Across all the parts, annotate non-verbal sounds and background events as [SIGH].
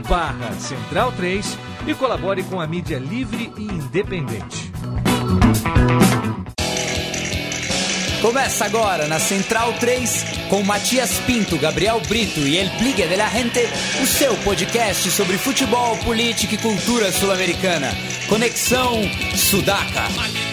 barra Central 3 e colabore com a mídia livre e independente. Começa agora na Central 3 com Matias Pinto, Gabriel Brito e El Pligue de la Gente, o seu podcast sobre futebol, política e cultura sul-americana. Conexão Sudaca.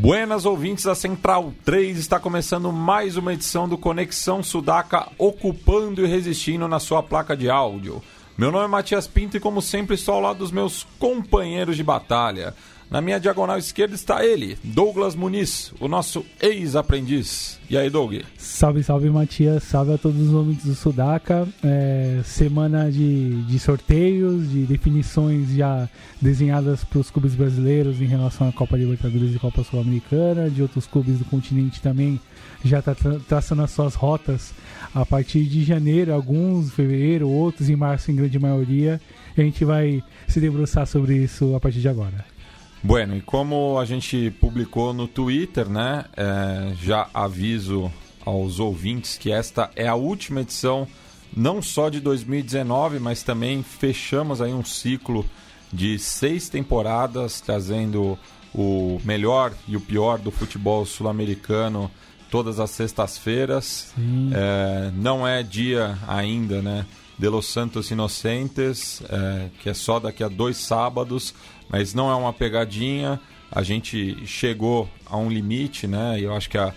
Buenas ouvintes da Central 3, está começando mais uma edição do Conexão Sudaca, ocupando e resistindo na sua placa de áudio. Meu nome é Matias Pinto e, como sempre, estou ao lado dos meus companheiros de batalha. Na minha diagonal esquerda está ele, Douglas Muniz, o nosso ex-aprendiz. E aí, Doug? Salve, salve, Matias. Salve a todos os ouvintes do Sudaca. É, semana de, de sorteios, de definições já desenhadas para os clubes brasileiros em relação à Copa Libertadores e Copa Sul-Americana, de outros clubes do continente também já está tra traçando as suas rotas a partir de janeiro, alguns fevereiro, outros em março, em grande maioria. A gente vai se debruçar sobre isso a partir de agora. Bueno, e como a gente publicou no Twitter, né, é, já aviso aos ouvintes que esta é a última edição, não só de 2019, mas também fechamos aí um ciclo de seis temporadas, trazendo o melhor e o pior do futebol sul-americano todas as sextas-feiras. É, não é dia ainda, né, de Los Santos Inocentes, é, que é só daqui a dois sábados, mas não é uma pegadinha. A gente chegou a um limite, né? E eu acho que a,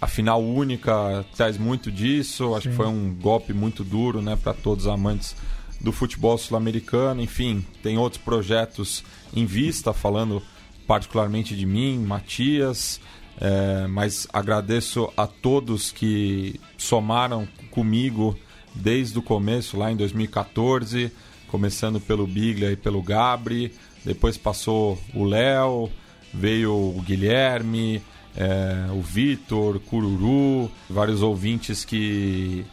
a final única traz muito disso. Acho Sim. que foi um golpe muito duro, né, para todos os amantes do futebol sul-americano. Enfim, tem outros projetos em vista, falando particularmente de mim, Matias. É, mas agradeço a todos que somaram comigo desde o começo, lá em 2014, começando pelo Biglia e pelo Gabri, depois passou o Léo, veio o Guilherme, é, o Vitor, Cururu, vários ouvintes que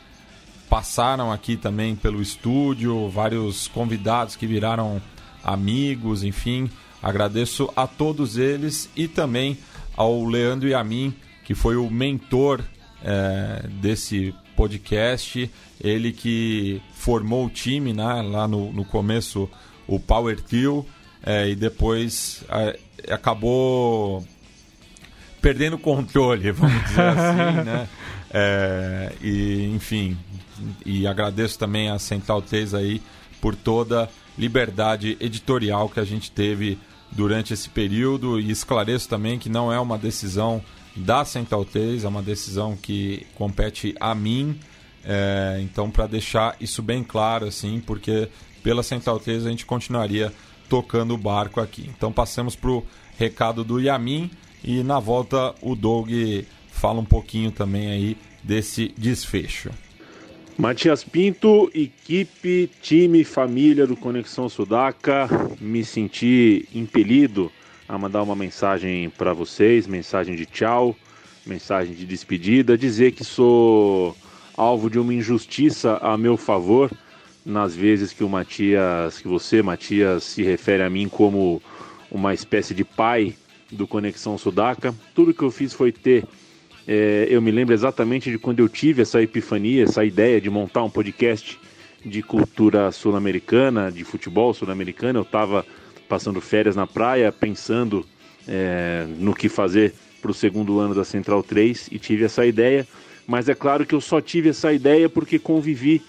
passaram aqui também pelo estúdio, vários convidados que viraram amigos, enfim. Agradeço a todos eles e também ao Leandro e a mim, que foi o mentor é, desse podcast, ele que formou o time né, lá no, no começo, o Power Trio, é, e depois acabou perdendo o controle, vamos dizer [LAUGHS] assim, né? É, e, enfim, e agradeço também a Central 3 aí por toda liberdade editorial que a gente teve durante esse período e esclareço também que não é uma decisão da Central 3, é uma decisão que compete a mim. É, então, para deixar isso bem claro, assim, porque pela Central 3 a gente continuaria tocando o barco aqui. Então passamos para o recado do Yamin e na volta o Doug fala um pouquinho também aí desse desfecho. Matias Pinto, equipe, time, família do Conexão Sudaca, me senti impelido a mandar uma mensagem para vocês, mensagem de tchau, mensagem de despedida, dizer que sou alvo de uma injustiça a meu favor nas vezes que o Matias, que você, Matias, se refere a mim como uma espécie de pai do Conexão Sudaca. Tudo que eu fiz foi ter. É, eu me lembro exatamente de quando eu tive essa epifania, essa ideia de montar um podcast de cultura sul-americana, de futebol sul-americano. Eu estava passando férias na praia, pensando é, no que fazer para o segundo ano da Central 3 e tive essa ideia. Mas é claro que eu só tive essa ideia porque convivi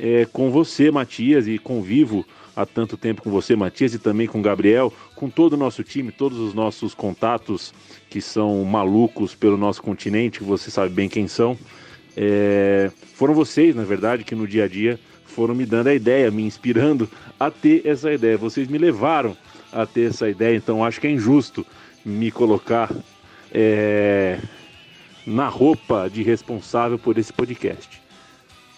é, com você, Matias, e convivo há tanto tempo com você, Matias, e também com Gabriel, com todo o nosso time, todos os nossos contatos que são malucos pelo nosso continente, você sabe bem quem são. É, foram vocês, na verdade, que no dia a dia foram me dando a ideia, me inspirando a ter essa ideia. Vocês me levaram a ter essa ideia, então acho que é injusto me colocar é, na roupa de responsável por esse podcast.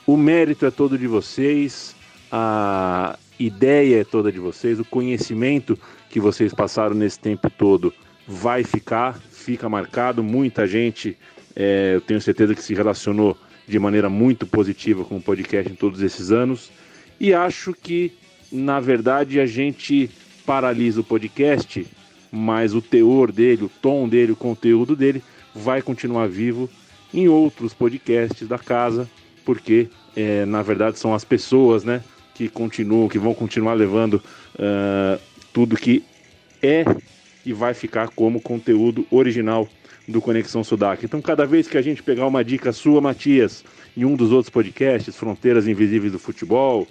O mérito é todo de vocês, a ideia é toda de vocês, o conhecimento que vocês passaram nesse tempo todo vai ficar, fica marcado. Muita gente, é, eu tenho certeza que se relacionou de maneira muito positiva com o podcast em todos esses anos. E acho que, na verdade, a gente paralisa o podcast, mas o teor dele, o tom dele, o conteúdo dele vai continuar vivo em outros podcasts da casa, porque é, na verdade são as pessoas, né, que continuam, que vão continuar levando uh, tudo que é e vai ficar como conteúdo original do Conexão Sudaca. Então, cada vez que a gente pegar uma dica sua, Matias, em um dos outros podcasts, Fronteiras Invisíveis do Futebol,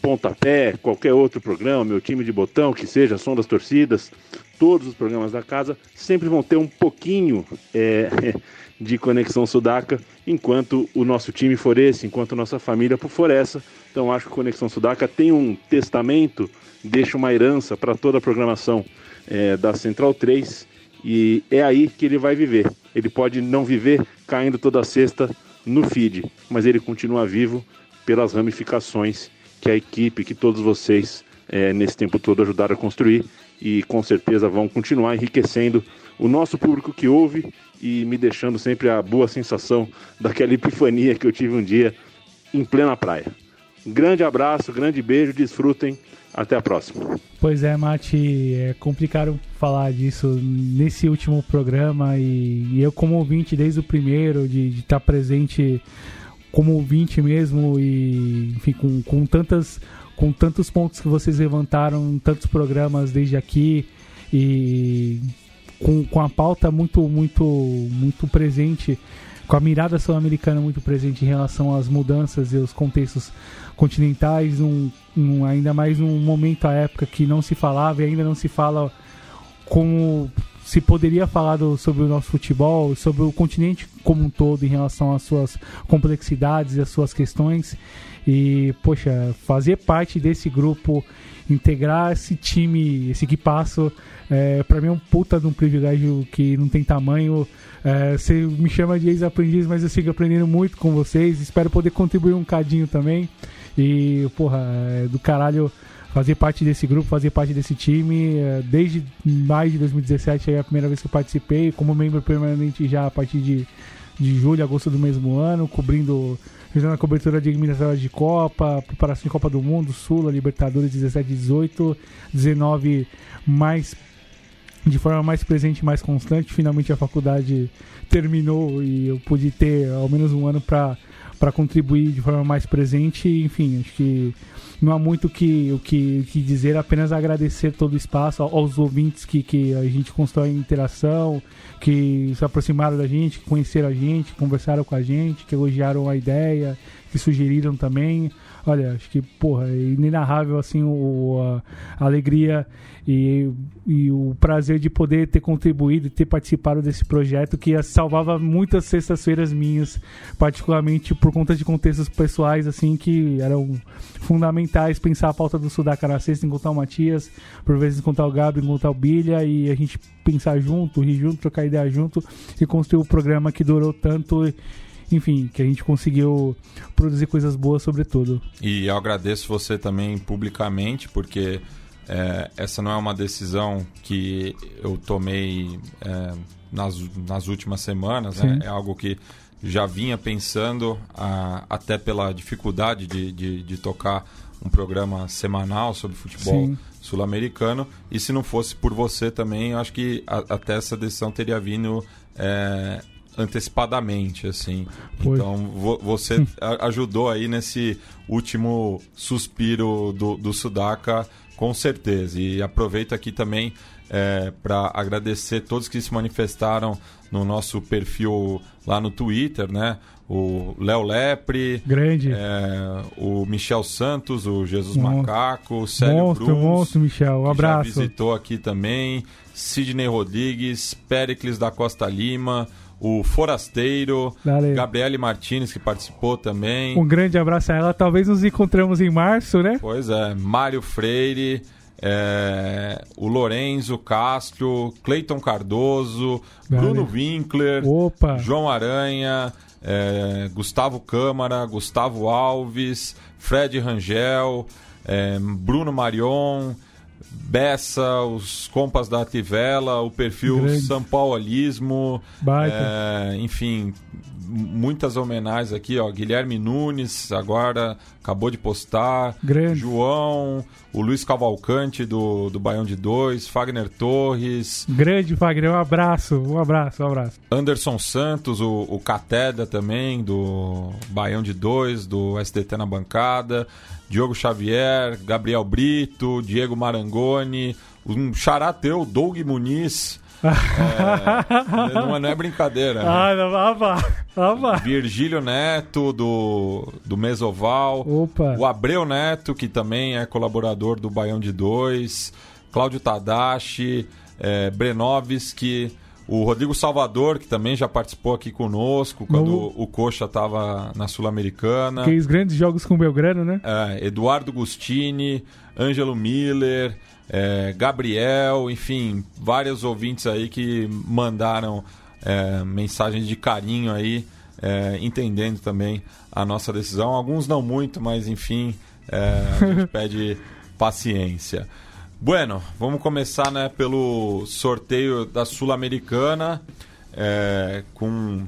Pontapé, qualquer outro programa, meu time de botão, que seja, Som das Torcidas, todos os programas da casa sempre vão ter um pouquinho é, [LAUGHS] de Conexão Sudaca, enquanto o nosso time for esse, enquanto a nossa família for essa. Então acho que Conexão Sudaca tem um testamento, deixa uma herança para toda a programação é, da Central 3 e é aí que ele vai viver. Ele pode não viver caindo toda sexta no feed, mas ele continua vivo pelas ramificações que a equipe, que todos vocês é, nesse tempo todo ajudaram a construir e com certeza vão continuar enriquecendo o nosso público que ouve e me deixando sempre a boa sensação daquela epifania que eu tive um dia em plena praia. Grande abraço, grande beijo, desfrutem. Até a próxima. Pois é, Mati, é complicado falar disso nesse último programa e, e eu como ouvinte desde o primeiro, de estar tá presente como ouvinte mesmo e enfim, com, com tantas com tantos pontos que vocês levantaram, tantos programas desde aqui e com, com a pauta muito muito muito presente, com a mirada sul-americana muito presente em relação às mudanças e os contextos continentais, um, um, ainda mais num momento à época que não se falava e ainda não se fala como se poderia falar do, sobre o nosso futebol, sobre o continente como um todo em relação às suas complexidades e às suas questões. E, poxa, fazer parte desse grupo, integrar esse time, esse equipaço, é, para mim é um puta de um privilégio que não tem tamanho. É, você me chama de ex-aprendiz, mas eu sigo aprendendo muito com vocês. Espero poder contribuir um cadinho também. E, porra, é do caralho fazer parte desse grupo, fazer parte desse time. É, desde mais de 2017 é a primeira vez que eu participei, como membro permanente já a partir de, de julho, agosto do mesmo ano, cobrindo fazendo a cobertura de eliminatórias de Copa, preparação de Copa do Mundo, Sula, Libertadores 17 18, 19 mais de forma mais presente, mais constante. Finalmente a faculdade terminou e eu pude ter ao menos um ano para para contribuir de forma mais presente. Enfim, acho que não há muito que, o que, que dizer, apenas agradecer todo o espaço aos ouvintes que, que a gente constrói interação, que se aproximaram da gente, que conheceram a gente, conversaram com a gente, que elogiaram a ideia, que sugeriram também. Olha, acho que, porra, é inenarrável assim o, a, alegria e, e, o prazer de poder ter contribuído e ter participado desse projeto que salvava muitas sextas-feiras minhas, particularmente por conta de contextos pessoais assim que eram fundamentais. Pensar a pauta do Sudaca na sexta, encontrar o Matias, por vezes encontrar o Gabriel, encontrar o Bilha e a gente pensar junto, rir junto, trocar ideia junto e construir o programa que durou tanto enfim, que a gente conseguiu produzir coisas boas sobretudo. E eu agradeço você também publicamente, porque é, essa não é uma decisão que eu tomei é, nas, nas últimas semanas, né? é algo que já vinha pensando, a, até pela dificuldade de, de, de, tocar um programa semanal sobre futebol sul-americano. E se não fosse por você também, eu acho que a, até essa decisão teria vindo é, antecipadamente, assim. Foi. Então, vo você ajudou aí nesse último suspiro do, do Sudaca, com certeza. E aproveito aqui também é, para agradecer todos que se manifestaram no nosso perfil lá no Twitter, né? O Léo Lepre, grande, é, o Michel Santos, o Jesus monstro. Macaco, o Célio monstro, Bruns, monstro, Michel, um abraço. já visitou aqui também, Sidney Rodrigues, Pericles da Costa Lima, o Forasteiro, Valeu. Gabriele Martinez, que participou também. Um grande abraço a ela. Talvez nos encontramos em março, né? Pois é, Mário Freire, é, o Lorenzo Castro, Cleiton Cardoso, Valeu. Bruno Winkler, Opa. João Aranha, é, Gustavo Câmara, Gustavo Alves, Fred Rangel, é, Bruno Marion, Bessa, os compas da Tivela, o perfil Grande. São Paulismo, é, enfim, muitas homenagens aqui, ó. Guilherme Nunes, agora acabou de postar. Grande. João, o Luiz Cavalcante do, do Baião de Dois, Fagner Torres, Grande Wagner, um abraço, um abraço, um abraço. Anderson Santos, o, o Cateda também, do Baião de Dois, do SDT na bancada, Diogo Xavier, Gabriel Brito, Diego Marangoni, um xará teu, Doug Muniz. É, não, é- não é brincadeira, né? Ah, não, vá. Virgílio Neto, do, do Mesoval. Opa. O Abreu Neto, que também é colaborador do Baião de Dois. Cláudio Tadashi, é, Brenovski. O Rodrigo Salvador, que também já participou aqui conosco quando No- o Coxa estava na Sul-Americana. Fez grandes jogos com o Belgrano, né? É, Eduardo Gustini, Ângelo Miller, é, Gabriel, enfim, vários ouvintes aí que mandaram é, mensagens de carinho aí, é, entendendo também a nossa decisão. Alguns não muito, mas enfim, é, a gente [LAUGHS] pede paciência. Bueno, vamos começar né, pelo sorteio da Sul-Americana, é, com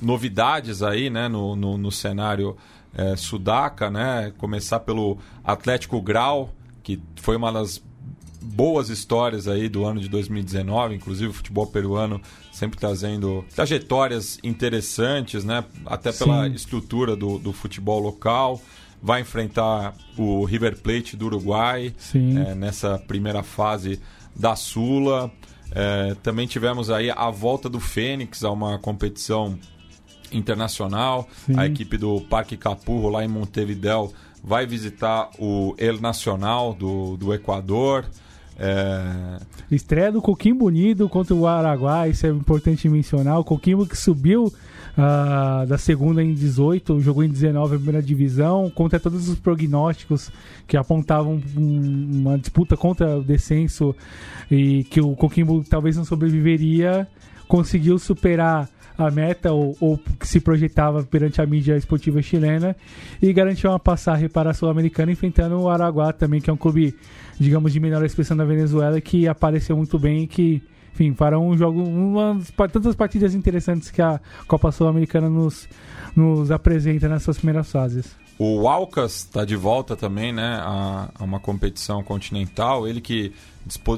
novidades aí, né, no, no, no cenário eh, sudaca, né? Começar pelo Atlético Grau, que foi uma das boas histórias aí do ano de 2019, inclusive o futebol peruano sempre trazendo trajetórias interessantes, né? Até pela Sim. estrutura do, do futebol local. Vai enfrentar o River Plate do Uruguai eh, nessa primeira fase da Sula. Eh, também tivemos aí a volta do Fênix a uma competição internacional. Sim. A equipe do Parque Capurro, lá em Montevideo, vai visitar o El Nacional do, do Equador. É, Estreia do Coquimbo Unido contra o Araguá, isso é importante mencionar. O Coquimbo que subiu ah, da segunda em 18, jogou em 19 a primeira divisão, contra todos os prognósticos que apontavam um- uma disputa contra o descenso e que o Coquimbo talvez não sobreviveria, conseguiu superar a meta ou, ou que se projetava perante a mídia esportiva chilena e garantiu uma passagem para a Sul-Americana enfrentando o Araguá também, que é um clube, digamos, de menor expressão da Venezuela que apareceu muito bem e que, enfim, farão um jogo, uma tantas partidas interessantes que a Copa Sul-Americana nos, nos apresenta nessas primeiras fases. o Alcas está de volta também né, a, a uma competição continental. Ele que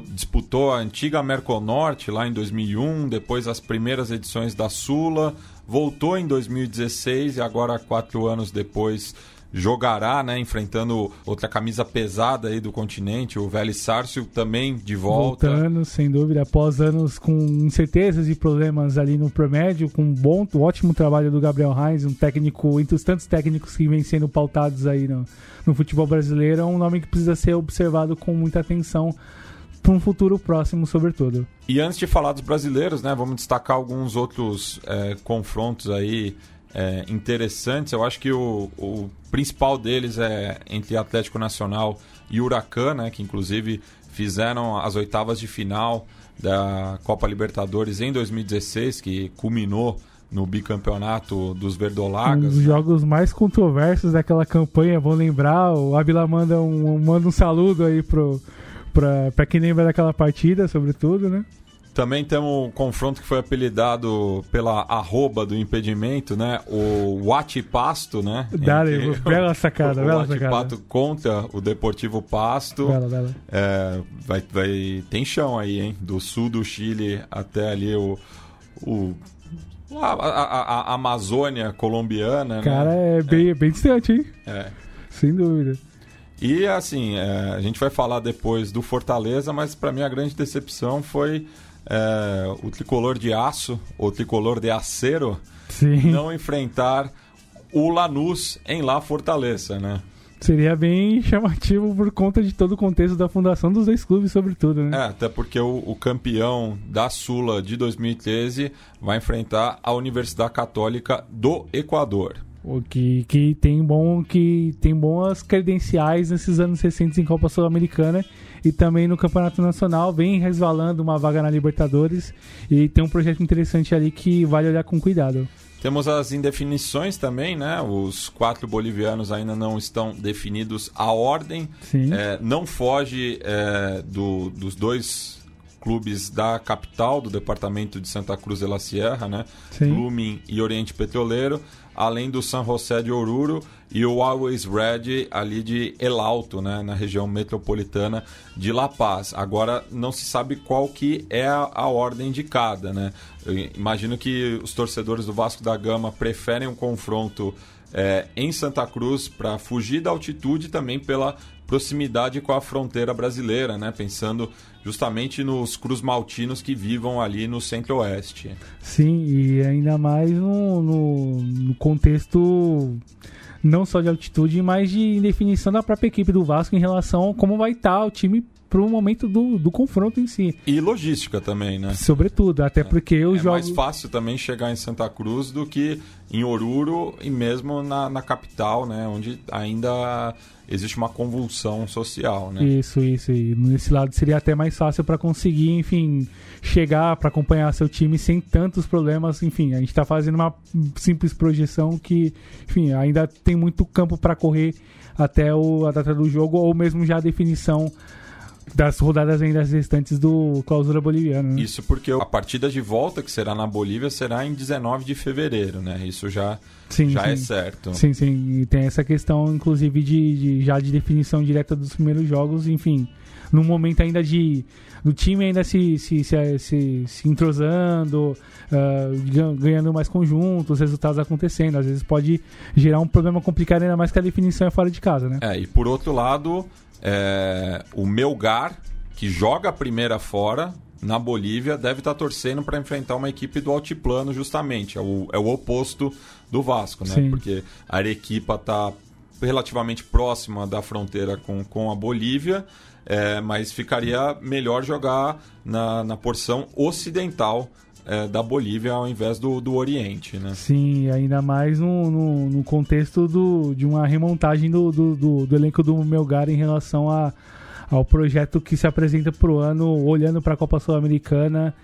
disputou a antiga Merconorte lá em 2001, depois as primeiras edições da Sula, voltou em 2016 e agora, quatro anos depois, jogará, né, enfrentando outra camisa pesada aí do continente, o Vélez Sárcio, também de volta. Voltando, sem dúvida, após anos com incertezas e problemas ali no promédio, com um bom, um ótimo trabalho do Gabriel Reis, um técnico, entre os tantos técnicos que vêm sendo pautados aí no, no futebol brasileiro, é um nome que precisa ser observado com muita atenção para um futuro próximo, sobretudo. E antes de falar dos brasileiros, né, vamos destacar alguns outros é, confrontos aí é, interessantes. Eu acho que o, o principal deles é entre Atlético Nacional e Huracan, né, que inclusive fizeram as oitavas de final da Copa Libertadores em 2016, que culminou no bicampeonato dos Um Verdolagas. dos jogos mais controversos daquela campanha, vou lembrar, o Abila manda um, manda um saludo aí pro, pra, pra quem lembra daquela partida, sobretudo, né? Também temos um confronto que foi apelidado pela arroba do impedimento, né? O Pasto, né? Dale, bela sacada, [LAUGHS] o bela sacada. Pato contra o Deportivo Pasto. Bela, bela. É, vai, vai, tem chão aí, hein? Do sul do Chile até ali o. o a, a- a- a Amazônia colombiana, Cara, né? é bem, é bem distante, hein? É. Sem dúvida. E assim, é, a gente vai falar depois do Fortaleza, mas para mim a grande decepção foi é, o tricolor de aço, o tricolor de acero, Sim. não enfrentar o Lanús em La Fortaleza, né? Seria bem chamativo por conta de todo o contexto da fundação dos dois clubes, sobretudo, né? É, até porque o, o campeão da Sula de 2013 vai enfrentar a Universidade Católica do Equador. O que, que tem bom que tem boas credenciais nesses anos recentes em Copa Sul-Americana e também no Campeonato Nacional, vem resvalando uma vaga na Libertadores e tem um projeto interessante ali que vale olhar com cuidado. Temos as indefinições também, né? Os quatro bolivianos ainda não estão definidos a ordem. É, não foge é, do, dos dois clubes da capital, do departamento de Santa Cruz de la Sierra, né? Blooming e Oriente Petroleiro além do San José de Oruro e o Always Red ali de El Alto, né, na região metropolitana de La Paz. Agora não se sabe qual que é a, a ordem de cada, né? Eu imagino que os torcedores do Vasco da Gama preferem um confronto é, em Santa Cruz para fugir da altitude também pela proximidade com a fronteira brasileira, né? Pensando justamente nos cruz maltinos que vivam ali no centro-oeste. Sim, e ainda mais no, no, no, contexto não só de altitude, mas de definição da própria equipe do Vasco em relação a como vai estar o time para o momento do, do confronto em si. E logística também, né? Sobretudo, até porque os é jogos... mais fácil também chegar em Santa Cruz do que em Oruro e mesmo na, na capital, né? Onde ainda existe uma convulsão social, né? Isso, isso. E nesse lado seria até mais fácil para conseguir, enfim, chegar para acompanhar seu time sem tantos problemas. Enfim, a gente está fazendo uma simples projeção que, enfim, ainda tem muito campo para correr até o, a data do jogo ou mesmo já a definição das rodadas ainda restantes do Clausura Boliviana. Né? Isso porque a partida de volta, que será na Bolívia, será em 19 de fevereiro, né? Isso já, sim, já é sim. é certo. Sim, sim. E tem essa questão, inclusive, de, de, já de definição direta dos primeiros jogos, enfim. No momento ainda de. do time ainda se, se, se, se, se entrosando, uh, ganhando mais conjuntos, resultados acontecendo. Às vezes pode gerar um problema complicado, ainda mais que a definição é fora de casa, né? É, e por outro lado é, o Melgar, que joga a primeira fora na Bolívia, deve estar tá torcendo para enfrentar uma equipe do altiplano, justamente. É o, é o oposto do Vasco, né? Sim. Porque a Arequipa está relativamente próxima da fronteira com, com a Bolívia, é, mas ficaria melhor jogar na, na porção ocidental é, da Bolívia ao invés do, do Oriente, né? Sim, ainda mais no, no, no contexto do, de uma remontagem do, do, do, elenco do Melgar em relação a, ao projeto que se apresenta para o ano, olhando para a Copa Sul-Americana,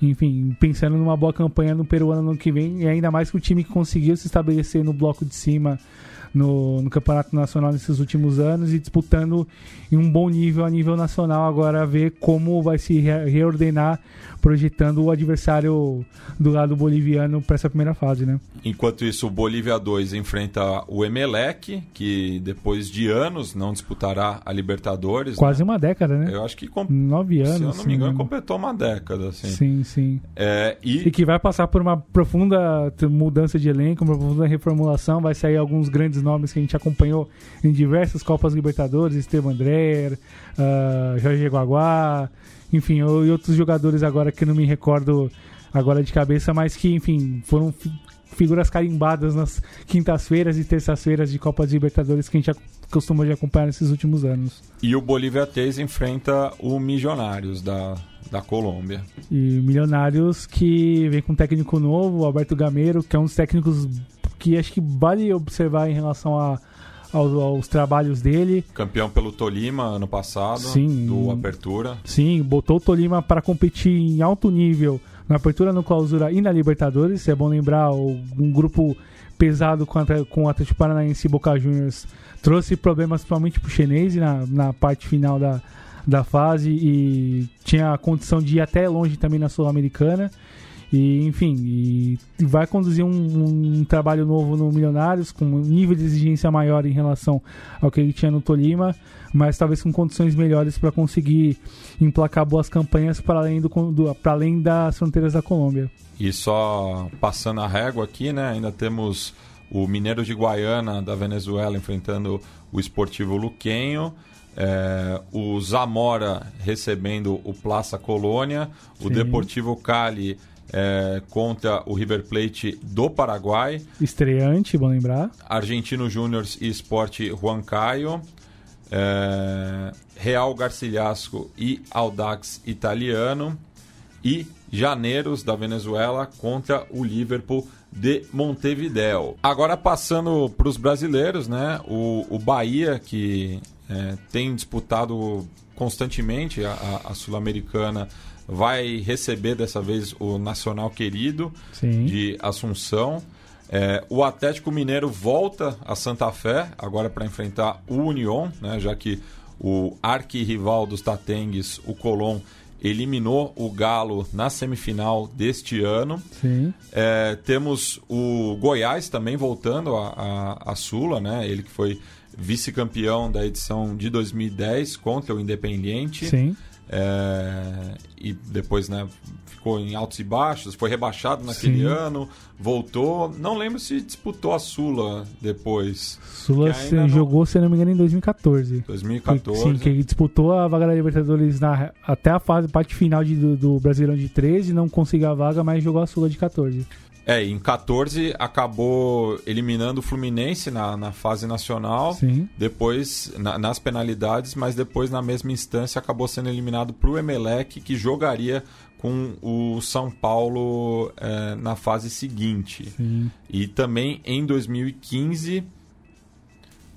enfim, pensando numa boa campanha no peruano no ano que vem, e ainda mais que o time que conseguiu se estabelecer no bloco de cima no, no Campeonato Nacional nesses últimos anos e disputando em um bom nível a nível nacional. Agora ver como vai se reordenar projetando o adversário do lado boliviano para essa primeira fase, né? Enquanto isso, o Bolívia 2 enfrenta o Emelec, que depois de anos não disputará a Libertadores. Quase né? uma década, né? Eu acho que com... nove anos. Se eu não me engano, completou uma década, assim. Sim, sim. É, e... e que vai passar por uma profunda mudança de elenco, uma profunda reformulação. Vai sair alguns grandes nomes que a gente acompanhou em diversas Copas Libertadores, Esteban Dreher, uh, Jorge Guaguá, enfim, e outros jogadores agora que não me recordo agora de cabeça, mas que, enfim, foram figuras carimbadas nas quintas-feiras e terças-feiras de Copa de Libertadores que a gente costuma de acompanhar nesses últimos anos. E o Bolívia 3 enfrenta o Milionários da, da Colômbia. E Milionários que vem com um técnico novo, o Alberto Gameiro, que é um dos técnicos que acho que vale observar em relação a aos, aos, trabalhos dele. Campeão pelo Tolima ano passado, sim, do Apertura. Sim, botou o Tolima para competir em alto nível na Apertura, no Clausura e na Libertadores. É bom lembrar, um grupo pesado com, a, com o Atlético Paranaense e Boca Juniors trouxe problemas principalmente para o chinês na, na parte final da, da fase e tinha a condição de ir até longe também na Sul-Americana. E, enfim, e vai conduzir um, um, trabalho novo no Milionários, com um nível de exigência maior em relação ao que ele tinha no Tolima, mas talvez com condições melhores para conseguir emplacar boas campanhas para além, do, do, para além das fronteiras da Colômbia. E só passando a régua aqui, né, ainda temos o Mineiro de Guaiana da Venezuela enfrentando o Esportivo Luquenho. É, o Zamora recebendo o Plaça Colônia, Sim. o Deportivo Cali é, contra o River Plate do Paraguai. Estreante, bom lembrar. Argentino Júnior e Esporte Huancayo. É, Real Garcilasco e Audax Italiano. E Janeiros da Venezuela contra o Liverpool de Montevideo. Agora passando para os brasileiros, né? O, o Bahia, que é, tem disputado constantemente a, a Sul-Americana, vai receber dessa vez o Nacional Querido Sim. de Assunção. É, o Atlético Mineiro volta a Santa Fé, agora para enfrentar o Union, né, já que o arquirrival dos Tatengues, o Colón, eliminou o Galo na semifinal deste ano. É, temos o Goiás também voltando a Sula, né? ele que foi vice-campeão da edição de 2010 contra o Independiente. Sim. É, e depois né, ficou em altos e baixos, foi rebaixado naquele Sim. ano, voltou. Não lembro se disputou a Sula depois. Sula se- não- jogou, se não me engano, em 2014. 2014. Sim, que ele disputou a vaga da Libertadores na, até a fase, parte final de- do, do Brasileirão de 13, não conseguiu a vaga, mas jogou a Sula de 14. É, em 14 acabou eliminando o Fluminense na, na fase nacional. Sim. Depois, na- nas penalidades, mas depois, na mesma instância, acabou sendo eliminado para o Emelec, que jogaria com o São Paulo eh, na fase seguinte. Sim. E também em 2015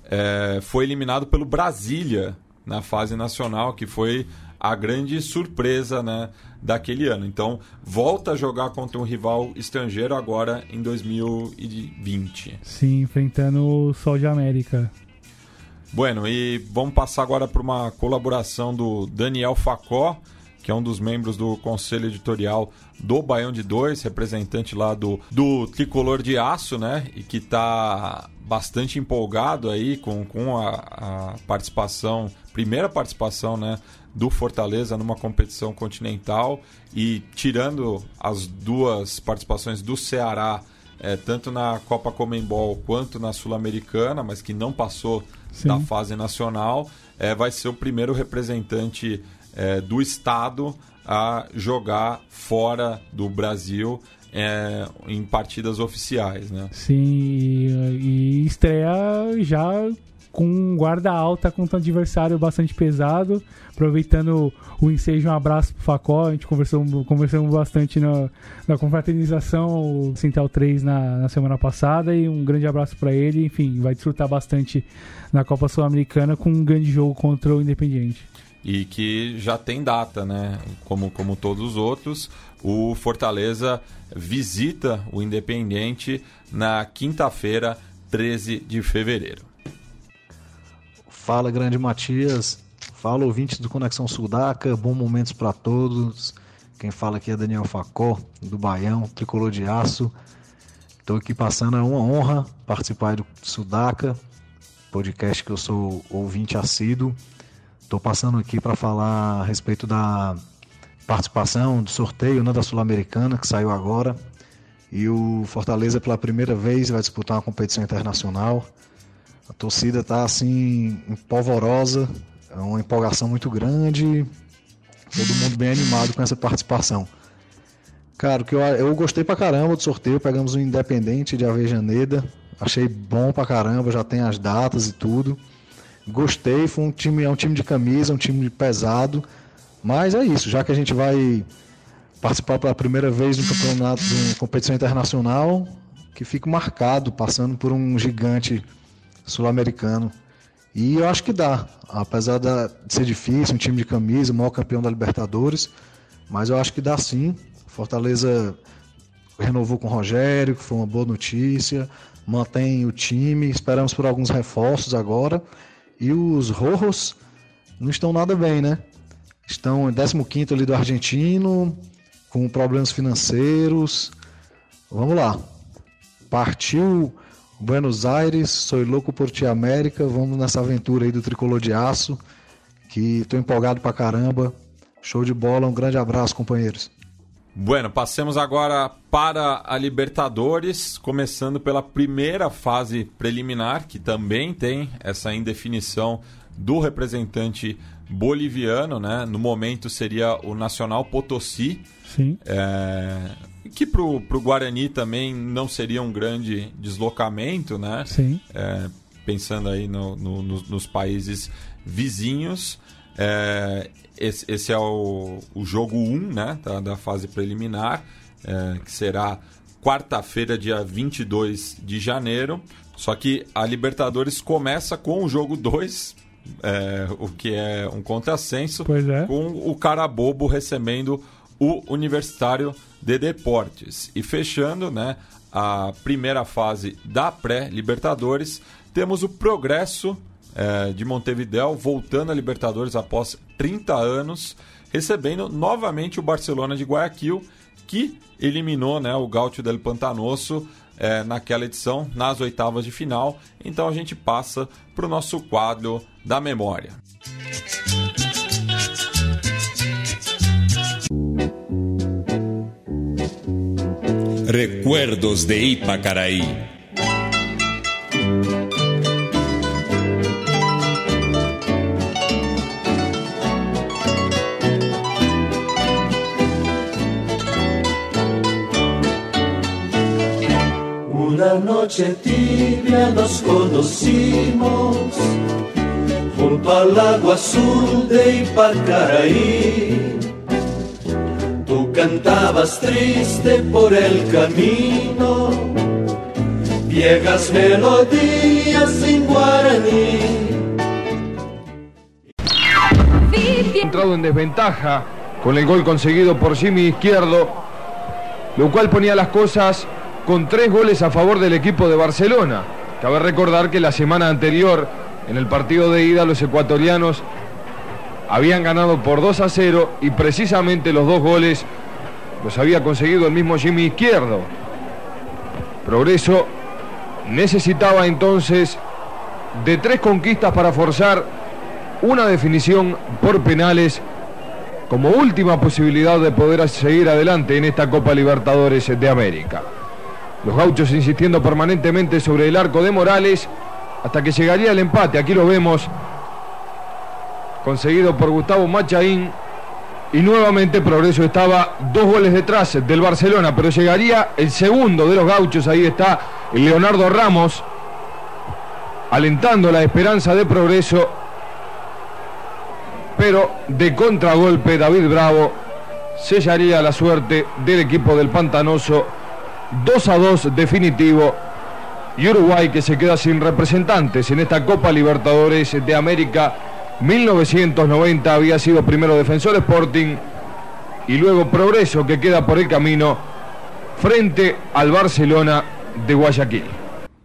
eh, foi eliminado pelo Brasília na fase nacional, que foi a grande surpresa né, daquele ano. Então, volta a jogar contra um rival estrangeiro agora em 2020. Sim, enfrentando o Sol de América. Bueno, e vamos passar agora para uma colaboração do Daniel Facó, que é um dos membros do conselho editorial do Baião de Dois, representante lá do, do Tricolor de Aço, né? E que está bastante empolgado aí com, com a, a participação, primeira participação, né? Do Fortaleza numa competição continental e tirando as duas participações do Ceará, eh, tanto na Copa Comembol quanto na Sul-Americana, mas que não passou Sim. da fase nacional, eh, vai ser o primeiro representante eh, do Estado a jogar fora do Brasil eh, em partidas oficiais. Né? Sim, e estreia já com um guarda alta contra um adversário bastante pesado. Aproveitando o ensejo, um abraço pro Facó. A gente conversou, conversamos bastante na, na confraternização Central 3 na, na semana passada. E um grande abraço para ele. Enfim, vai desfrutar bastante na Copa Sul-Americana com um grande jogo contra o Independiente. E que já tem data, né? Como, como todos os outros. O Fortaleza visita o Independente na quinta-feira, 13 de fevereiro. Fala, grande Matias. Fala, ouvintes do Conexão Sudaca. Bom momentos para todos. Quem fala aqui é Daniel Facó, do Baião, tricolor de aço. Estou aqui passando, é uma honra participar do Sudaca, podcast que eu sou ouvinte assíduo. Estou passando aqui para falar a respeito da participação do sorteio né, da Sul-Americana, que saiu agora. E o Fortaleza, pela primeira vez, vai disputar uma competição internacional. A torcida tá assim, empolvorosa, é uma empolgação muito grande, todo mundo bem animado com essa participação. Cara, que eu, eu gostei pra caramba do sorteio, pegamos o Independente de Avejaneda, achei bom pra caramba, já tem as datas e tudo. Gostei, foi um time, é um time de camisa, um time pesado, mas é isso, já que a gente vai participar pela primeira vez de um campeonato, de uma competição internacional, que fica marcado, passando por um gigante sul-americano. E eu acho que dá, apesar de ser difícil, um time de camisa, o maior campeão da Libertadores, mas eu acho que dá sim. Fortaleza renovou com o Rogério, que foi uma boa notícia, mantém o time, esperamos por alguns reforços agora. E os Rojos não estão nada bem, né? Estão em 15 ali do argentino, com problemas financeiros. Vamos lá. Partiu Buenos Aires, sou louco por ti América. Vamos nessa aventura aí do tricolor de aço. Que tô empolgado pra caramba. Show de bola, um grande abraço, companheiros. Bueno, passemos agora para a Libertadores, começando pela primeira fase preliminar, que também tem essa indefinição do representante boliviano, né? No momento seria o Nacional Potosí, Sim. é, que para o Guarani também não seria um grande deslocamento, né? Sim. É, pensando aí no, no, nos países vizinhos. É, esse, esse, é o, o jogo 1 né, da, da fase preliminar, é, que será quarta-feira, dia 22 de janeiro. Só que a Libertadores começa com o jogo 2, é, o que é um contrassenso, é. com o cara bobo recebendo o Universitário de Deportes. E fechando né, a primeira fase da pré-Libertadores, temos o progresso é, de Montevideo voltando à Libertadores após 30 anos, recebendo novamente o Barcelona de Guayaquil, que eliminou né, o Gaúcho del Pantanoso é, naquela edição, nas oitavas de final. Então a gente passa para o nosso quadro da memória. Recuerdos de Ipacaraí. Una noche tibia nos conocimos junto al agua azul de Ipacaraí. Cantabas triste por el camino, viejas melodías en guaraní. Entrado en desventaja con el gol conseguido por Jimmy Izquierdo, lo cual ponía las cosas con tres goles a favor del equipo de Barcelona. Cabe recordar que la semana anterior, en el partido de ida, los ecuatorianos habían ganado por 2 a 0 y precisamente los dos goles los había conseguido el mismo Jimmy Izquierdo. Progreso necesitaba entonces de tres conquistas para forzar una definición por penales como última posibilidad de poder seguir adelante en esta Copa Libertadores de América. Los gauchos insistiendo permanentemente sobre el arco de Morales hasta que llegaría el empate. Aquí lo vemos. Conseguido por Gustavo Machaín. Y nuevamente Progreso estaba dos goles detrás del Barcelona, pero llegaría el segundo de los gauchos. Ahí está Leonardo Ramos, alentando la esperanza de Progreso. Pero de contragolpe David Bravo sellaría la suerte del equipo del Pantanoso 2 a 2 definitivo. Y Uruguay que se queda sin representantes en esta Copa Libertadores de América 1990 había sido primero Defensor Sporting y luego Progreso que queda por el camino frente al Barcelona de Guayaquil.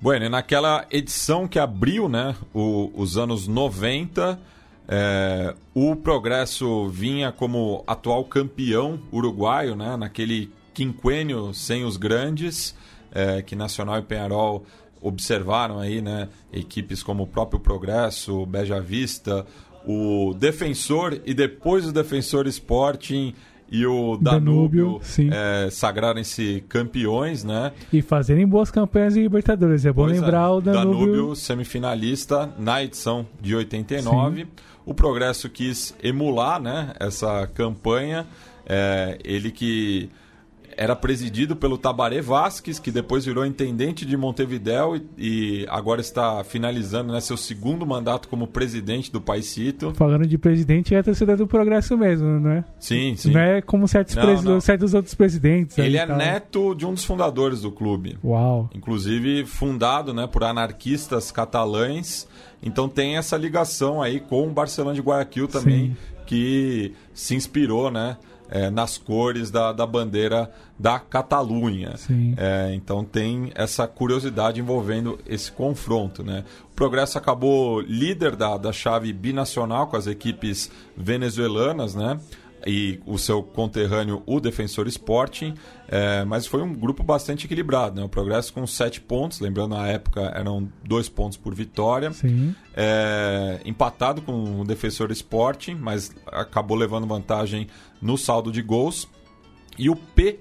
Bueno, naquela edição que abriu né, o, os anos 90, é, o Progresso vinha como atual campeão uruguaio, né, naquele quinquênio sem os grandes, é, que Nacional e Penharol observaram aí, né? Equipes como o próprio Progresso, Beja Vista, o Defensor e depois o Defensor Sporting e o Danúbio, Danúbio é, sagrarem-se campeões, né? E fazerem boas campanhas em Libertadores. É bom pois é. lembrar é. o Danúbio... Danúbio semifinalista na edição de 89. Sim. O Progresso quis emular, né? Essa campanha. É, ele que era presidido pelo Tabaré Vasques, que depois virou intendente de Montevidéu e, e agora está finalizando né, seu segundo mandato como presidente do Paisito. Falando de presidente, é a torcida do Progresso mesmo, não é? Sim, sim. Não é como certos, não, não. certos outros presidentes. Ele é neto de um dos fundadores do clube. Uau. Inclusive fundado né, por anarquistas catalães. Então tem essa ligação aí com o Barcelona de Guayaquil também, sim. que se inspirou, né? É, nas cores da, da bandeira da Catalunha. É, então tem essa curiosidade envolvendo esse confronto. Né? O Progresso acabou líder da, da chave binacional com as equipes venezuelanas, né? E o seu conterrâneo, o Defensor Sporting, é, mas foi um grupo bastante equilibrado. Né? O Progresso com sete pontos, lembrando na época eram dois pontos por vitória, é, empatado com o Defensor Sporting, mas acabou levando vantagem no saldo de gols. E o P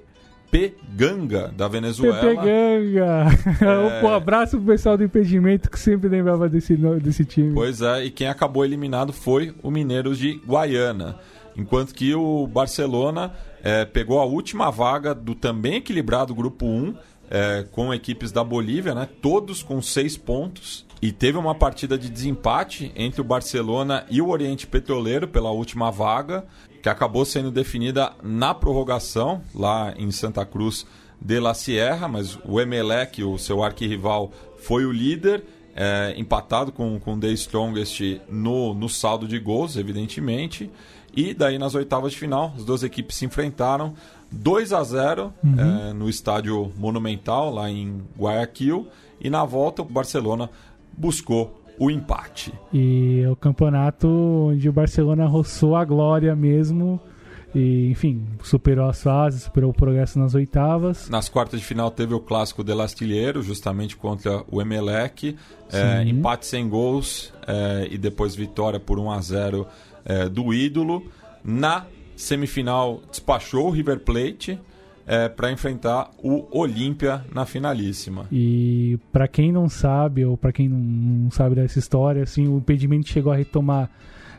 PP Ganga, da Venezuela. PP Ganga! É... [LAUGHS] Um abraço pro pessoal do impedimento que sempre lembrava desse, desse time. Pois é, e quem acabou eliminado foi o Mineiros de Guaiana. Enquanto que o Barcelona é, pegou a última vaga do também equilibrado grupo 1, é, com equipes da Bolívia, né? todos com seis pontos. E teve uma partida de desempate entre o Barcelona e o Oriente Petroleiro pela última vaga, que acabou sendo definida na prorrogação, lá em Santa Cruz de la Sierra, mas o Emelec, o seu arquirrival, foi o líder, é, empatado com, com o The Strongest no, no saldo de gols, evidentemente. E daí nas oitavas de final, as duas equipes se enfrentaram 2 a 0 uhum. é, no estádio Monumental, lá em Guayaquil. E na volta, o Barcelona buscou o empate. E é o campeonato onde o Barcelona roçou a glória mesmo. E, enfim, superou as fases, superou o progresso nas oitavas. Nas quartas de final teve o clássico del Astilleiro, justamente contra o Emelec. É, empate sem gols é, e depois vitória por 1 a 0 é, do ídolo. Na semifinal despachou o River Plate é, para enfrentar o Olímpia na finalíssima. E para quem não sabe ou para quem não, sabe dessa história, assim, o impedimento chegou a retomar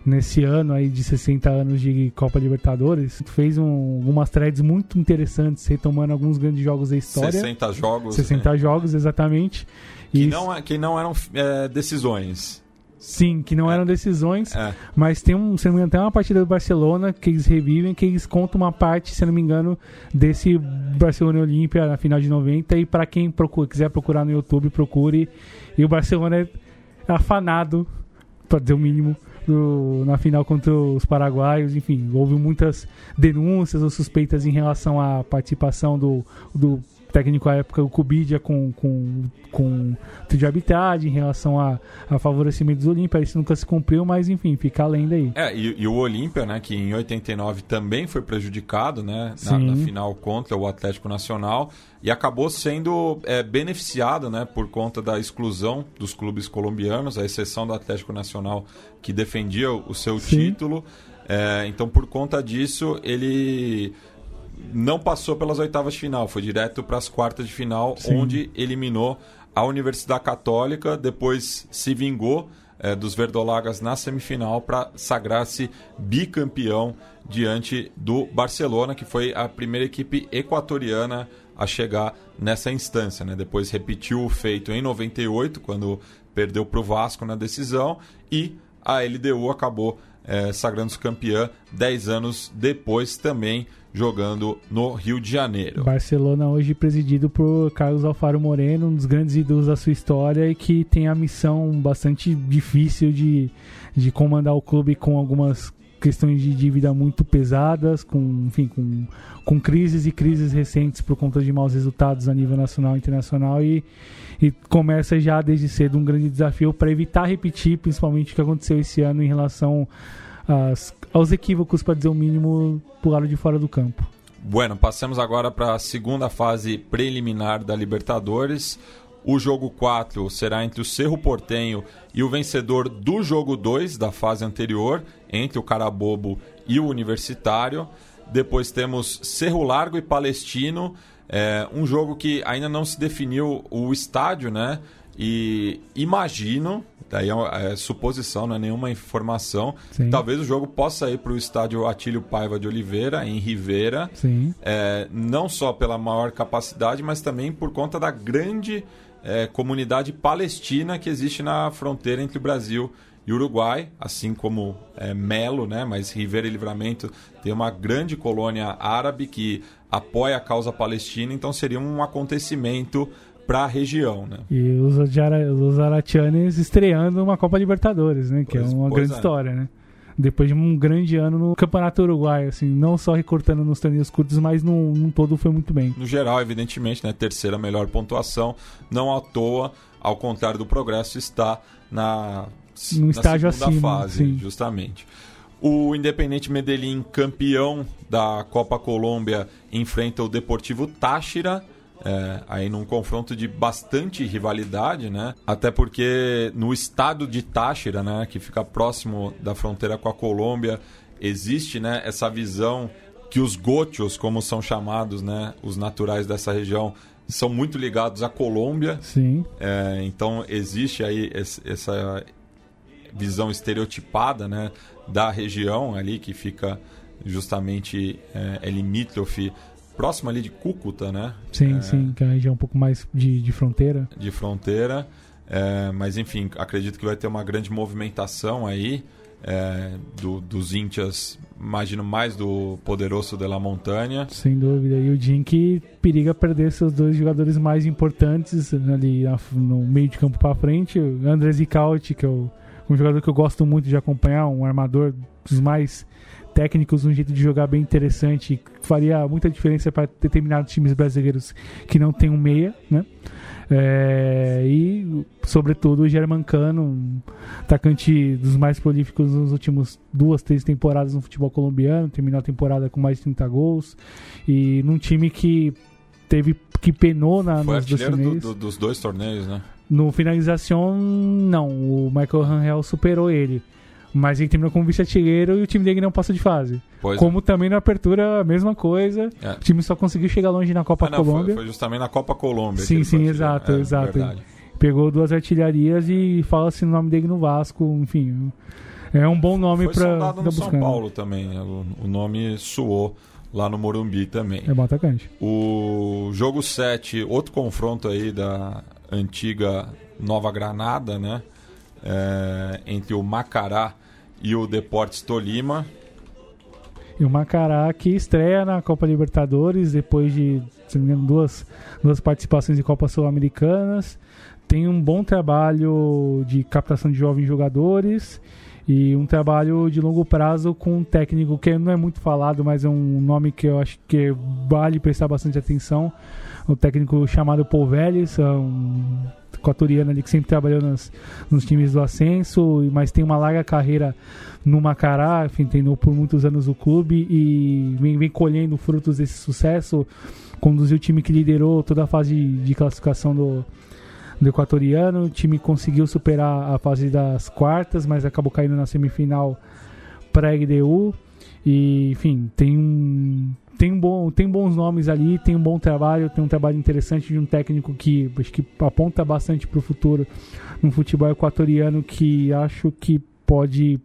nesse ano aí de 60 anos de Copa Libertadores, fez um, algumas threads muito interessantes, retomando alguns grandes jogos da história. 60 jogos. 60 né? jogos, exatamente. Que, não, é, que não eram é, decisões. Sim, que não eram decisões, é. mas tem um, se não me engano, tem uma partida do Barcelona que eles revivem, que eles contam uma parte, se não me engano, desse Barcelona Olímpia na final de 90 e para quem procura, quiser procurar no YouTube, procure. E o Barcelona é afanado, para dizer o mínimo, do, na final contra os paraguaios, enfim, houve muitas denúncias ou suspeitas em relação à participação do, do técnico à época, o Cubidia, com, com, com de arbitragem em relação a, a favorecimento dos Olímpia. Isso nunca se cumpriu, mas enfim, fica além daí. É, e, e o Olímpia, né, que em 89 também foi prejudicado né, na, na, final contra o Atlético Nacional e acabou sendo é, beneficiado né, por conta da exclusão dos clubes colombianos, a exceção do Atlético Nacional que defendia o seu Sim. título. É, então, por conta disso, ele não passou pelas oitavas de final, foi direto para as quartas de final, Sim. onde eliminou a Universidade Católica, depois se vingou é, dos Verdolagas na semifinal para sagrar-se bicampeão diante do Barcelona, que foi a primeira equipe equatoriana a chegar nessa instância. Né? Depois repetiu o feito em 98, quando perdeu para o Vasco na decisão, e a LDU acabou é, sagrando-se campeã 10 anos depois também jogando no Rio de Janeiro. Barcelona hoje presidido por Carlos Alfaro Moreno, um dos grandes ídolos da sua história e que tem a missão bastante difícil de, de comandar o clube com algumas questões de dívida muito pesadas, com, enfim, com, com crises e crises recentes por conta de maus resultados a nível nacional e internacional e, e começa já desde cedo um grande desafio para evitar repetir, principalmente o que aconteceu esse ano em relação às, aos equívocos, para dizer o mínimo, por lado de fora do campo. Bueno, passamos agora para a segunda fase preliminar da Libertadores. O jogo 4 será entre o Cerro Portenho e o vencedor do jogo 2 da fase anterior, entre o Carabobo e o Universitário. Depois temos Cerro Largo e Palestino, é, um jogo que ainda não se definiu o estádio, né? E imagino, daí é, é suposição, não é nenhuma informação, talvez o jogo possa ir para o estádio Atílio Paiva de Oliveira, em Rivera, é, não só pela maior capacidade, mas também por conta da grande é, comunidade palestina que existe na fronteira entre o Brasil e Uruguai, assim como é, Melo, né? mas Rivera e Livramento tem uma grande colônia árabe que apoia a causa palestina, então seria um acontecimento para a região. Né? E os, os Aratianes estreando uma Copa Libertadores, né? que é pois, é uma grande é. história. Né? Depois de um grande ano no Campeonato Uruguaio, assim, não só recortando nos torneios curtos, mas no, no todo foi muito bem. No geral, evidentemente, né, terceira melhor pontuação, não à toa, ao contrário do progresso, está na, no na estágio segunda acima, fase, sim. justamente. O Independente Medellín, campeão da Copa Colômbia, enfrenta o Deportivo Táchira é, aí num confronto de bastante rivalidade, né? Até porque no estado de Táchira, né, que fica próximo da fronteira com a Colômbia, existe, né, essa visão que os gotios, como são chamados, né, os naturais dessa região, são muito ligados à Colômbia. Sim. É, então existe aí essa visão estereotipada, né, da região ali que fica justamente é, é limítrofe, próximo ali de Cúcuta, né? Sim, É, sim, que a região um pouco mais de, de fronteira. de fronteira. É, mas enfim, acredito que vai ter uma grande movimentação aí é, do- dos índias, imagino mais do Poderoso de la Montanha. Sem dúvida. E o Jim que periga perder seus dois jogadores mais importantes ali no meio de campo para frente. O Andrés Icaute, que é o- um jogador que eu gosto muito de acompanhar, um armador dos mais técnicos, um jeito de jogar bem interessante, faria muita diferença para determinados times brasileiros que não tem um meia, né? É, e, sobretudo, o Germancano, um atacante dos mais prolíficos nos últimos duas, três temporadas no futebol colombiano, terminou a temporada com mais de 30 gols, e num time que teve que penou na, Foi nos dois artilheiro do- torneios. do- dos dois torneios, né? No finalização, não. O Michael Rangel superou ele. Mas ele terminou como vice-artilheiro e o time dele não passou de fase. Pois é. como também na apertura, a mesma coisa. É. O time só conseguiu chegar longe na Copa Ah, não, foi, Colômbia. foi justamente na Copa Colômbia. Sim, sim, foi exato. É, exato. verdade. Pegou duas artilharias e fala-se o nome dele no Vasco, enfim. É um bom nome Foi pra no São. Paulo também. né? O, o nome suou lá no Morumbi também. É bom atacante. O jogo 7, outro confronto aí da antiga Nova Granada, né? É, entre o Macará e o Deportes Tolima. E o Macará que estreia na Copa Libertadores depois de, se não me engano, duas, duas participações em Copas Sul-Americanas. Tem um bom trabalho de captação de jovens jogadores e um trabalho de longo prazo com um técnico que não é muito falado, mas é um nome que eu acho que vale prestar bastante atenção. O técnico chamado Paul Vélez, é um equatoriano ali que sempre trabalhou nos times do ascenso, mas tem uma larga carreira no Macará, enfim, treinou por muitos anos o clube e vem, vem colhendo frutos desse sucesso. Conduziu o time que liderou toda a fase de, de classificação do, do equatoriano. O time conseguiu superar a fase das quartas, mas acabou caindo na semifinal para a LDU. E, enfim, tem um. Tem, um bom, tem bons nomes ali, tem um bom trabalho, tem um trabalho interessante de um técnico que acho que aponta bastante para o futuro no futebol equatoriano que acho que pode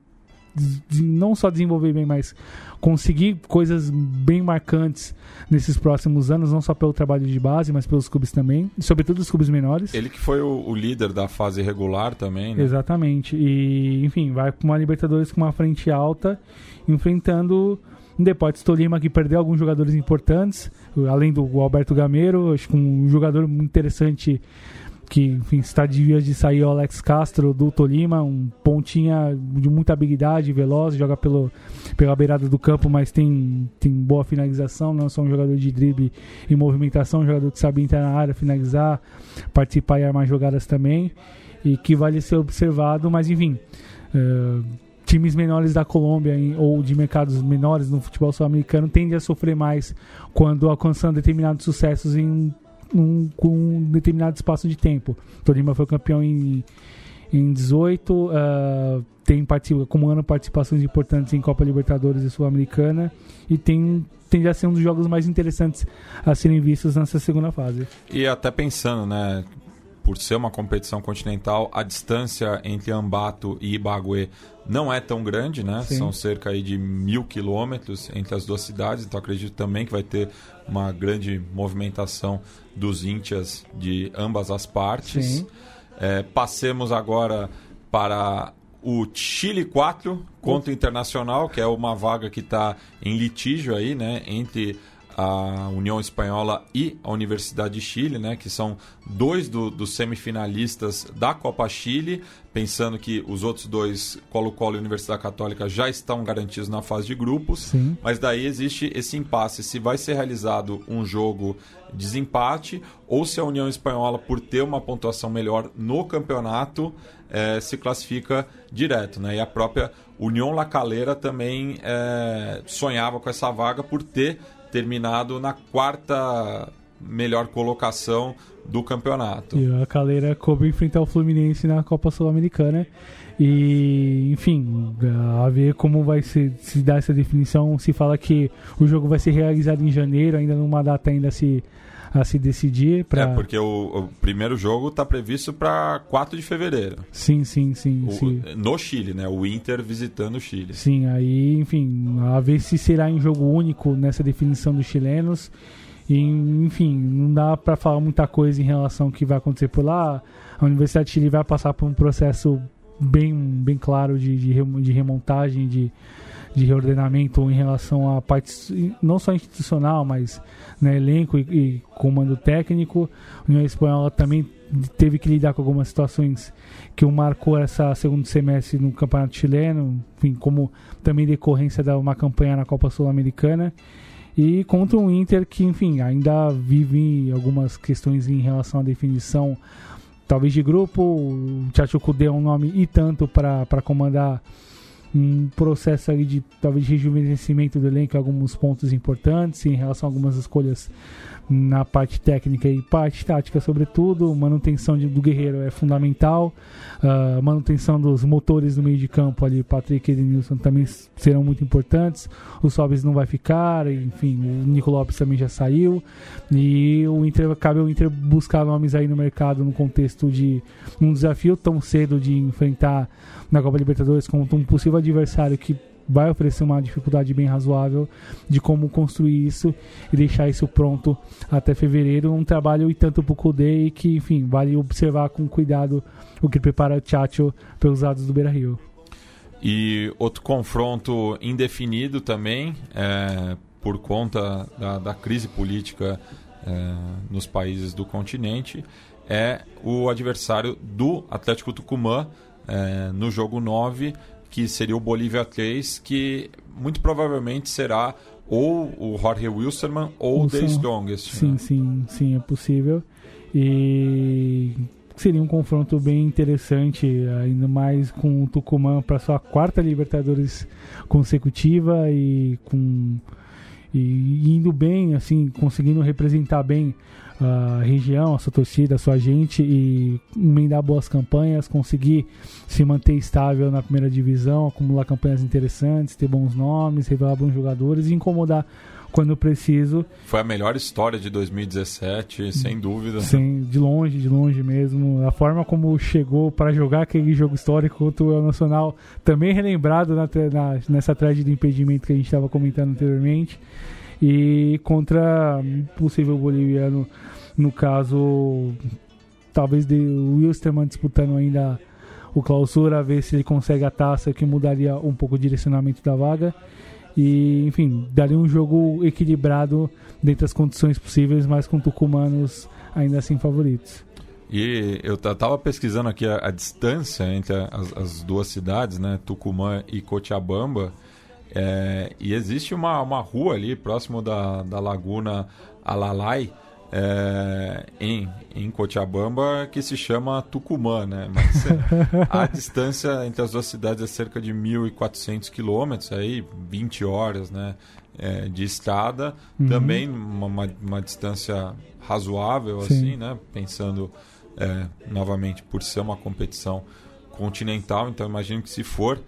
não só desenvolver bem, mas conseguir coisas bem marcantes nesses próximos anos, não só pelo trabalho de base, mas pelos clubes também, e sobretudo os clubes menores. Ele que foi o, o líder da fase regular também, né? Exatamente. E, enfim, vai para uma Libertadores com uma frente alta, enfrentando um Deportes Tolima que perdeu alguns jogadores importantes, além do Alberto Gameiro, acho que um jogador muito interessante que enfim, está de vias de sair o Alex Castro do Tolima, um pontinha de muita habilidade, veloz, joga pelo, pela beirada do campo, mas tem, tem boa finalização, não é só um jogador de drible e movimentação, um jogador que sabe entrar na área, finalizar, participar e armar jogadas também, e que vale ser observado, mas enfim, eh, times menores da Colômbia em- ou de mercados menores no futebol sul-americano tendem a sofrer mais quando alcançam determinados sucessos em um, com um determinado espaço de tempo. Tolima foi campeão em, em 18, ah, tem participa, como ano participações importantes em Copa Libertadores e Sul-Americana e tem tende a ser um dos jogos mais interessantes a serem vistos nessa segunda fase. E até pensando, né? Por ser uma competição continental, a distância entre Ambato e Ibagué não é tão grande, né? Sim. São cerca aí de mil quilômetros entre as duas cidades, então acredito também que vai ter uma grande movimentação dos íntias de ambas as partes. É, passemos agora para o Chile 4 contra o Internacional, que é uma vaga que está em litígio aí, né, entre a União Espanhola e a Universidade de Chile, né, que são dois do- dos semifinalistas da Copa Chile, pensando que os outros dois, Colo-Colo e Universidade Católica, já estão garantidos na fase de grupos. Sim. Mas daí existe esse impasse se vai ser realizado um jogo desempate ou se a União Espanhola, por ter uma pontuação melhor no campeonato, eh, se classifica direto. Né? E a própria União La Calera também eh, sonhava com essa vaga por ter terminado na quarta melhor colocação do campeonato. E a Caleira coube enfrentar o Fluminense na Copa Sul-Americana. E, enfim, a ver como vai se, se dar essa definição. Se fala que o jogo vai ser realizado em janeiro, ainda numa data ainda se, a se decidir. Pra... É, porque o, o primeiro jogo está previsto para 4 de fevereiro. Sim, sim, sim. O- sim. no Chile, né? O Inter visitando o Chile. Sim, aí, enfim, a ver se será em jogo único nessa definição dos chilenos. E, enfim, não dá para falar muita coisa em relação ao que vai acontecer por lá. A Universidade de Chile vai passar por um processo bem, bem claro de, de, de remontagem, de, de reordenamento em relação à parte não só institucional, mas né, elenco e, e, comando técnico. A União Espanhola também teve que lidar com algumas situações que o marcou essa segundo semestre no Campeonato Chileno, enfim, como também decorrência de uma campanha na Copa Sul-Americana. E contra um Inter que, enfim, ainda vive algumas questões em relação à definição, talvez de grupo. O Tchatcho Kudê é um nome e tanto para comandar um processo ali de talvez rejuvenescimento do elenco alguns pontos importantes em relação a algumas escolhas na parte técnica e parte tática, sobretudo. Manutenção de, do Guerreiro é fundamental. Uh, manutenção dos motores do meio de campo ali, Patrick e Edenilson também serão muito importantes. O Sobis não vai ficar, enfim, o Nico Lopes também já saiu. E o Inter, cabe ao Inter buscar nomes aí no mercado no contexto de um desafio tão cedo de enfrentar na Copa Libertadores contra um possível adversário que vai oferecer uma dificuldade bem razoável de como construir isso e deixar isso pronto até fevereiro. Um trabalho e tanto para o Kudê que, enfim, vale observar com cuidado o que prepara o Chacho pelos lados do Beira Rio. E outro confronto indefinido também, é, por conta da, da crise política é, nos países do continente, é o adversário do Atlético Tucumã é, no jogo 9 que seria o Bolívia 3, que muito provavelmente será ou o Jorge Wilstermann ou o The Strongest. Sim, né? sim, sim, é possível. E seria um confronto bem interessante, ainda mais com o Tucumã para sua quarta Libertadores consecutiva e com e indo bem, assim, conseguindo representar bem a região, a sua torcida, a sua gente e emendar boas campanhas, conseguir se manter estável na primeira divisão, acumular campanhas interessantes, ter bons nomes, revelar bons jogadores e incomodar quando preciso. Foi a melhor história de 2017, sem dúvida. Sim, de longe, de longe mesmo. A forma como chegou para jogar aquele jogo histórico contra o Nacional, também relembrado na, na, nessa thread de impedimento que a gente estava comentando anteriormente e contra possível boliviano, no caso, talvez de Wilstermann disputando ainda o clausura, ver se ele consegue a taça, que mudaria um pouco o direcionamento da vaga. E, enfim, daria um jogo equilibrado dentro das condições possíveis, mas com tucumanos ainda assim favoritos. E eu estava pesquisando aqui a, a distância entre as, as, duas cidades, né, Tucumã e Cochabamba, é, e existe uma, uma rua ali próximo da, da Laguna Alalai, é, em, em Cochabamba, que se chama Tucumã, né? Mas é, a [LAUGHS] distância entre as duas cidades é cerca de 1.400 quilômetros, aí 20 horas, né? É, de estrada, uhum. também uma, uma, uma, distância razoável, Sim. assim, né? Pensando é, novamente por ser uma competição continental, então imagino que se for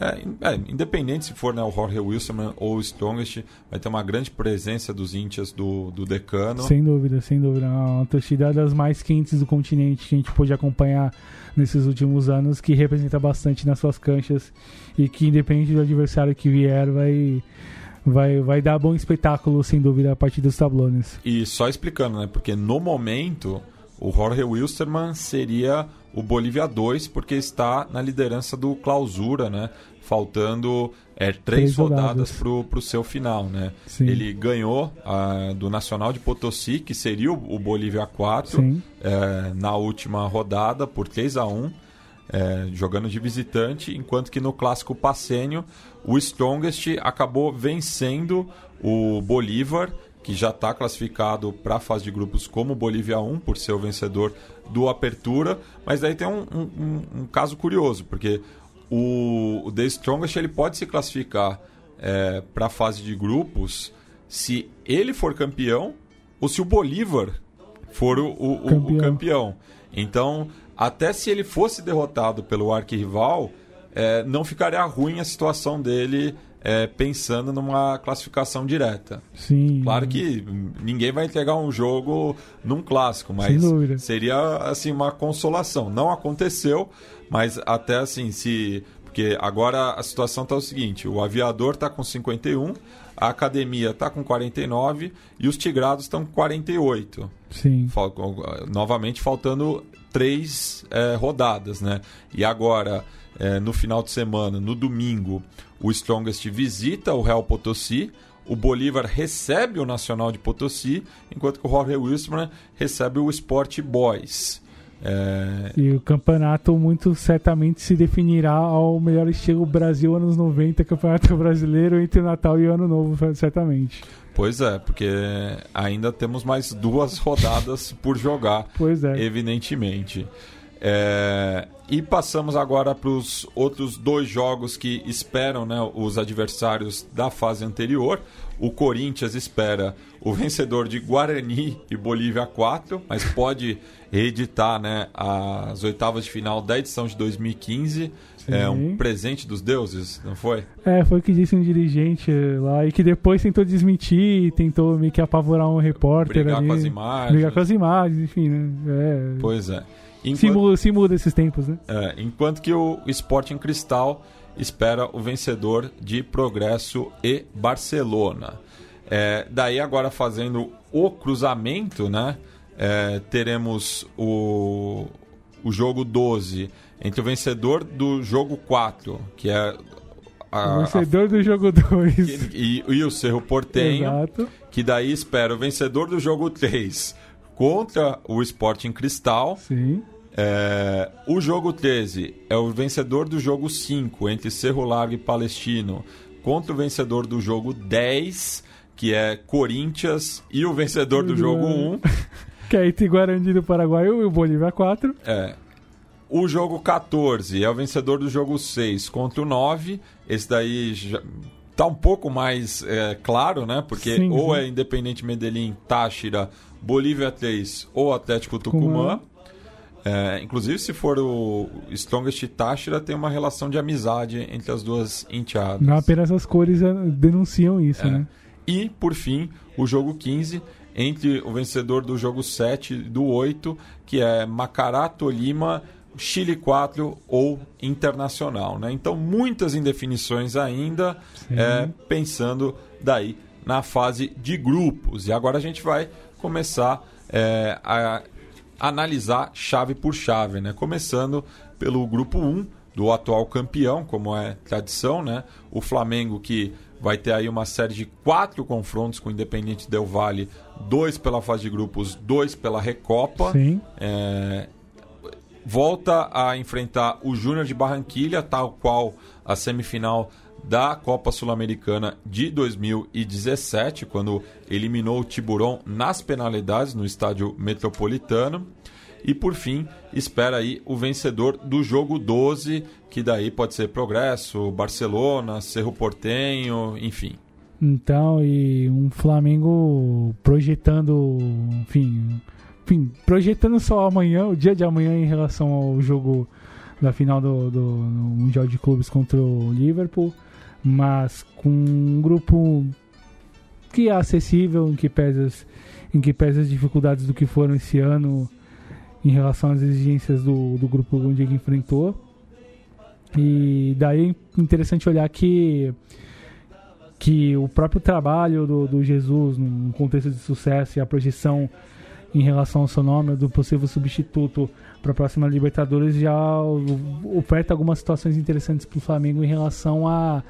é, é, independente se for né, o Jorge Wilson ou o Strongest, vai ter uma grande presença dos índias do, do decano. Sem dúvida, sem dúvida. Uma torcida das mais quentes do continente que a gente pôde acompanhar nesses últimos anos, que representa bastante nas suas canchas e que, independente do adversário que vier, vai vai, vai dar bom espetáculo, sem dúvida, a partir dos tablones. E só explicando, né? Porque no momento o Jorge Wilstermann seria o Bolívia 2, porque está na liderança do clausura, né? faltando é, três, três rodadas para o seu final. Né? Ele ganhou uh, do Nacional de Potosí, que seria o, o Bolívia 4, é, na última rodada por 3 a 1 é, jogando de visitante, enquanto que no clássico passênio o Strongest acabou vencendo o Bolívar, que já está classificado para a fase de grupos como Bolívia 1, por ser o vencedor do Apertura, mas daí tem um, um, um caso curioso, porque o, o The Strongest ele pode se classificar é, para a fase de grupos se ele for campeão ou se o Bolívar for o, o, campeão. o campeão. Então, até se ele fosse derrotado pelo arquirrival, é, não ficaria ruim a situação dele é, pensando numa classificação direta. Sim. Claro que ninguém vai entregar um jogo num clássico, mas seria assim uma consolação. Não aconteceu, mas até assim, se Porque agora a situação está o seguinte: o aviador está com 51, a academia está com 49 e os tigrados estão com 48. Sim. Fal novamente faltando três é, rodadas, né? E agora, é, no final de semana, no domingo, o Strongest visita o Real Potosí. O Bolívar recebe o Nacional de Potosí, enquanto que o Jorge Wilson recebe o Sport Boys. É... E o campeonato muito certamente se definirá ao melhor estilo Brasil anos 90, Campeonato Brasileiro entre Natal e Ano Novo, certamente. Pois é, porque ainda temos mais duas rodadas por jogar, pois é. evidentemente. É... E passamos agora para os outros dois jogos que esperam né, os adversários da fase anterior. O Corinthians espera o vencedor de Guarani e Bolívia 4, mas pode reeditar né, as oitavas de final da edição de 2015. Sim. É um presente dos deuses, não foi? É, foi o que disse um dirigente lá e que depois tentou desmentir, tentou meio que apavorar um repórter. Brigar ali, com as imagens. Brigar com as imagens, enfim, né? É. Pois é. Enquanto, se, muda, se muda esses tempos, né? É, enquanto que o Sporting Cristal espera o vencedor de Progresso e Barcelona. É, daí agora fazendo o cruzamento, né? É, teremos o, o jogo 12 entre o vencedor do jogo 4, que é a, o vencedor a, do jogo 2 e, e, o Cerro Portenho, Exato. que daí espera o vencedor do jogo 3 contra o Sporting Cristal. Sim. É, o jogo 13 é o vencedor do jogo 5 entre Cerro Largo e Palestino contra o vencedor do jogo 10, que é Corinthians, e o vencedor do jogo 1. [LAUGHS] que é entre Guarani do Paraguai e o Bolívia 4. É. O jogo 14 é o vencedor do jogo 6 contra o 9. Esse daí já tá um pouco mais é, claro, né? Porque sim, ou sim. é Independente Medellín, Táchira, Bolívia 3 ou Atlético Tucumã. É, inclusive, se for o Strongest Táchira, tem uma relação de amizade entre as duas enteadas. Não apenas as cores é, denunciam isso, é. né? E, por fim, o jogo 15 entre o vencedor do jogo 7 e do 8, que é Macará, Tolima, Chile 4 ou Internacional. Né? Então, muitas indefinições ainda, é, pensando daí na fase de grupos. E agora a gente vai começar é, a analisar chave por chave, né? começando pelo grupo 1 do atual campeão, como é tradição, né? o Flamengo que vai ter aí uma série de quatro confrontos com o Independente Del Valle, dois pela fase de grupos, dois pela Recopa. Sim. É, volta a enfrentar o Júnior de Barranquilha, tal qual a semifinal da Copa Sul-Americana de 2017, quando eliminou o Tiburon nas penalidades no estádio metropolitano. E por fim, espera aí o vencedor do jogo 12, que daí pode ser Progresso, Barcelona, Cerro Portenho, enfim. Então, e um Flamengo projetando, enfim, enfim, projetando só amanhã, o dia de amanhã em relação ao jogo da final do, do Mundial de Clubes contra o Liverpool, mas com um grupo que é acessível, em que pesa, em que pesa as dificuldades do que foram esse ano em relação às exigências do, do grupo onde ele enfrentou. E daí é interessante olhar que, que o próprio trabalho do, do Jesus, num contexto de sucesso e a projeção em relação ao seu nome, do possível substituto para a próxima Libertadores, já oferta algumas situações interessantes para o Flamengo em relação a,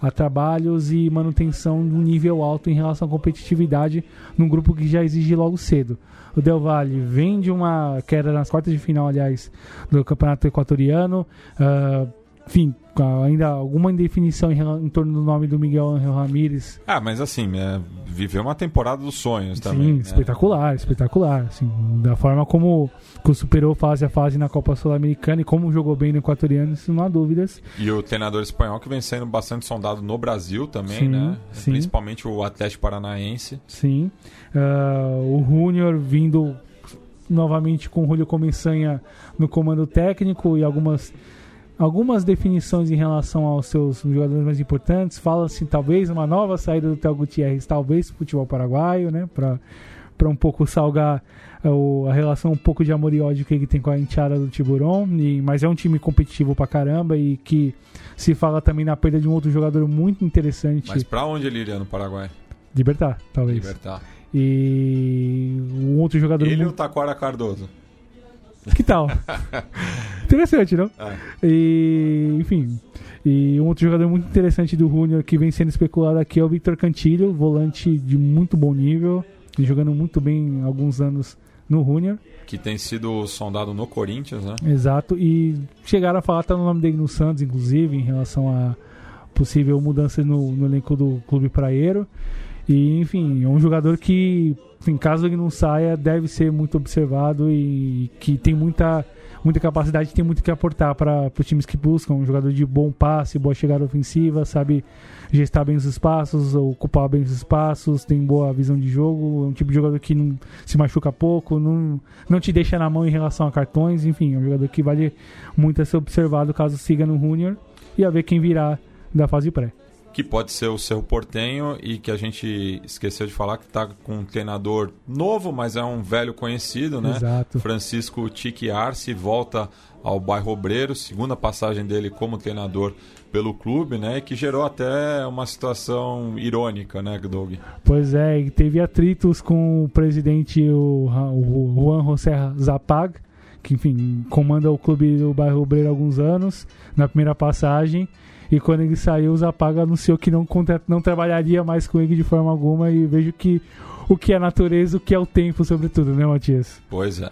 a trabalhos e manutenção de um nível alto em relação à competitividade num grupo que já exige logo cedo. O Del Valle vem de uma queda nas quartas de final, aliás, do Campeonato Equatoriano. Uh, enfim, ainda alguma indefinição em, em, torno do nome do Miguel Angel Ramírez. Ah, mas assim, é, viveu uma temporada dos sonhos também. Sim, né? espetacular, espetacular. Assim, da forma como, como superou fase a fase na Copa Sul-Americana e como jogou bem no equatoriano, isso não há dúvidas. E o treinador espanhol que vem sendo bastante sondado no Brasil também, sim, né? Sim. Principalmente o Atlético Paranaense. Sim. Uh, o Júnior vindo novamente com o Julio Comensanha no comando técnico e algumas algumas definições em relação aos seus jogadores mais importantes. Fala-se talvez uma nova saída do Théo Gutierrez, talvez futebol paraguaio, né? Para para um pouco salgar o, a relação um pouco de amor e ódio que ele tem com a enteada do Tiburon, e, mas é um time competitivo pra caramba e que se fala também na perda de um outro jogador muito interessante. Mas pra onde ele iria no Paraguai? Libertar, talvez. Libertar. E um outro jogador. Ele muito... ou Taquara Cardoso? Que tal? [LAUGHS] interessante, não? É. E, enfim. E um outro jogador muito interessante do Júnior que vem sendo especulado aqui é o Victor Cantilho, volante de muito bom nível, jogando muito bem há alguns anos no Júnior. Que tem sido sondado no Corinthians, né? Exato. E chegaram a falar até no nome dele no Santos, inclusive, em relação a possível mudança no, no elenco do clube praieiro. E, enfim, é um jogador que, em caso ele não saia, deve ser muito observado e que tem muita, muita capacidade, tem muito que aportar para os times que buscam. Um jogador de bom passe, boa chegada ofensiva, sabe gestar bem os espaços, ocupar bem os espaços, tem boa visão de jogo, é um tipo de jogador que não se machuca pouco, não, não te deixa na mão em relação a cartões, enfim, é um jogador que vale muito a ser observado caso siga no Junior e a ver quem virá da fase pré que pode ser o seu Portenho e que a gente esqueceu de falar que está com um treinador novo, mas é um velho conhecido, né? Exato. Francisco Tique Arce volta ao bairro Obreiro, segunda passagem dele como treinador pelo clube, né? Que gerou até uma situação irônica, né, Doug? Pois é, e teve atritos com o presidente, o, o Juan José Zapag, que, enfim, comanda o clube do bairro Obreiro há alguns anos, na primeira passagem. E quando ele saiu, o Zapaga anunciou que não, não trabalharia mais com ele de forma alguma. E vejo que o que é natureza, o que é o tempo, sobretudo, né, Matias? Pois é.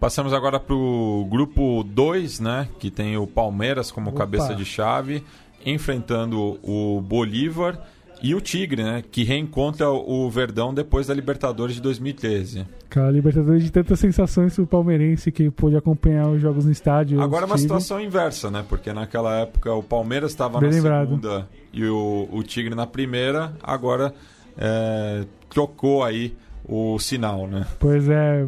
Passamos agora para o grupo 2, né? Que tem o Palmeiras como Opa. cabeça de chave, enfrentando o Bolívar e o Tigre, né? Que reencontra o Verdão depois da Libertadores de 2013. Cara, Libertadores de tantas sensações pro palmeirense que pôde acompanhar os jogos no estádio. Agora é uma situação inversa, né? Porque naquela época o Palmeiras estava na lembrado. segunda e o, o Tigre na primeira. Agora é, trocou aí o sinal, né? Pois é.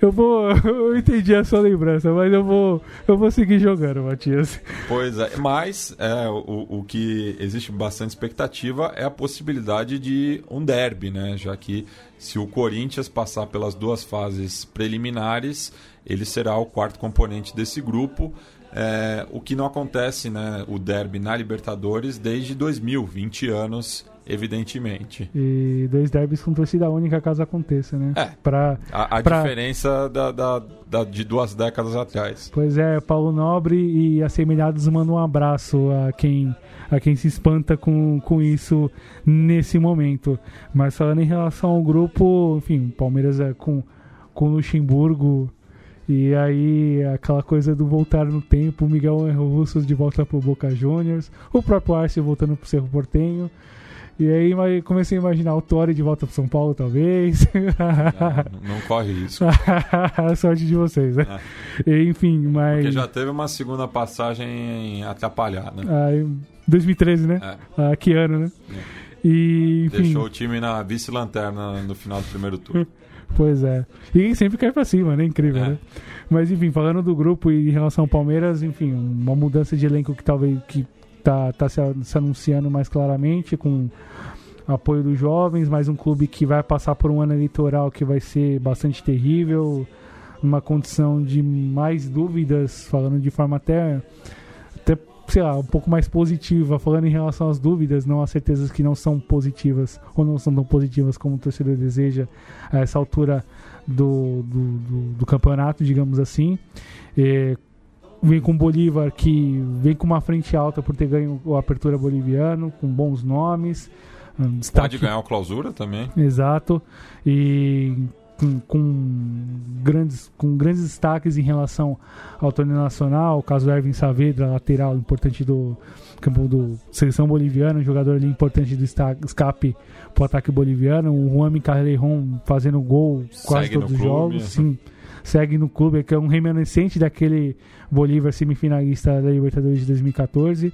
Eu vou. [LAUGHS] Eu entendi a sua lembrança, mas eu vou. Eu vou seguir jogando, Matias. Pois é, mas é, o, o que existe bastante expectativa é a possibilidade de um derby, né? Já que se o Corinthians passar pelas duas fases preliminares, ele será o quarto componente desse grupo. É, o que não acontece, né? O derby na Libertadores desde 2000, 20 anos evidentemente. E dois derbys com torcida única caso aconteça, né? É. Pra, a, a pra... diferença da, da, da, de duas décadas atrás. Pois é, Paulo Nobre e Assemelhados mandam um abraço a quem, a quem se espanta com, com isso nesse momento. Mas falando em relação ao grupo, enfim, Palmeiras é com, com Luxemburgo. E aí, aquela coisa do voltar no tempo, Miguel Russos de volta pro Boca Juniors, o próprio Arce voltando pro Cerro Portenho. E aí comecei a imaginar o Tori de volta para São Paulo, talvez. Não, não corre isso. a [LAUGHS] sorte de vocês, né? É. Enfim, mas. Porque já teve uma segunda passagem atrapalhada. Ah, 2013, né? É. Ah, que ano, né? É. E, enfim... Deixou o time na vice-lanterna no final do primeiro turno. [LAUGHS] Pois é. E sempre cai pra cima, né? Incrível, é. né? Mas enfim, falando do grupo e em relação ao Palmeiras, enfim, uma mudança de elenco que talvez que tá, tá se, se anunciando mais claramente com apoio dos jovens, mais um clube que vai passar por um ano eleitoral que vai ser bastante terrível, uma condição de mais dúvidas, falando de forma até, até sei lá, um pouco mais positiva, falando em relação às dúvidas, não às certezas que não são positivas ou não são tão positivas como o torcedor deseja a essa altura do, do, do, do campeonato, digamos assim. É, vem com Bolívar que vem com uma frente alta por ter ganho o Apertura Boliviano, com bons nomes. Um destaque... Pode ganhar o Clausura também. Exato. E com, com, grandes, com grandes destaques em relação ao torneio nacional, o caso do Erwin Saavedra, lateral importante do campo do seleção boliviana, um jogador ali importante do escape para o ataque boliviano, o Juan Carreron fazendo gol quase Segue todos os jogos, sim segue no clube, que é um remanescente daquele Bolívar semifinalista da Libertadores de 2014. Uh,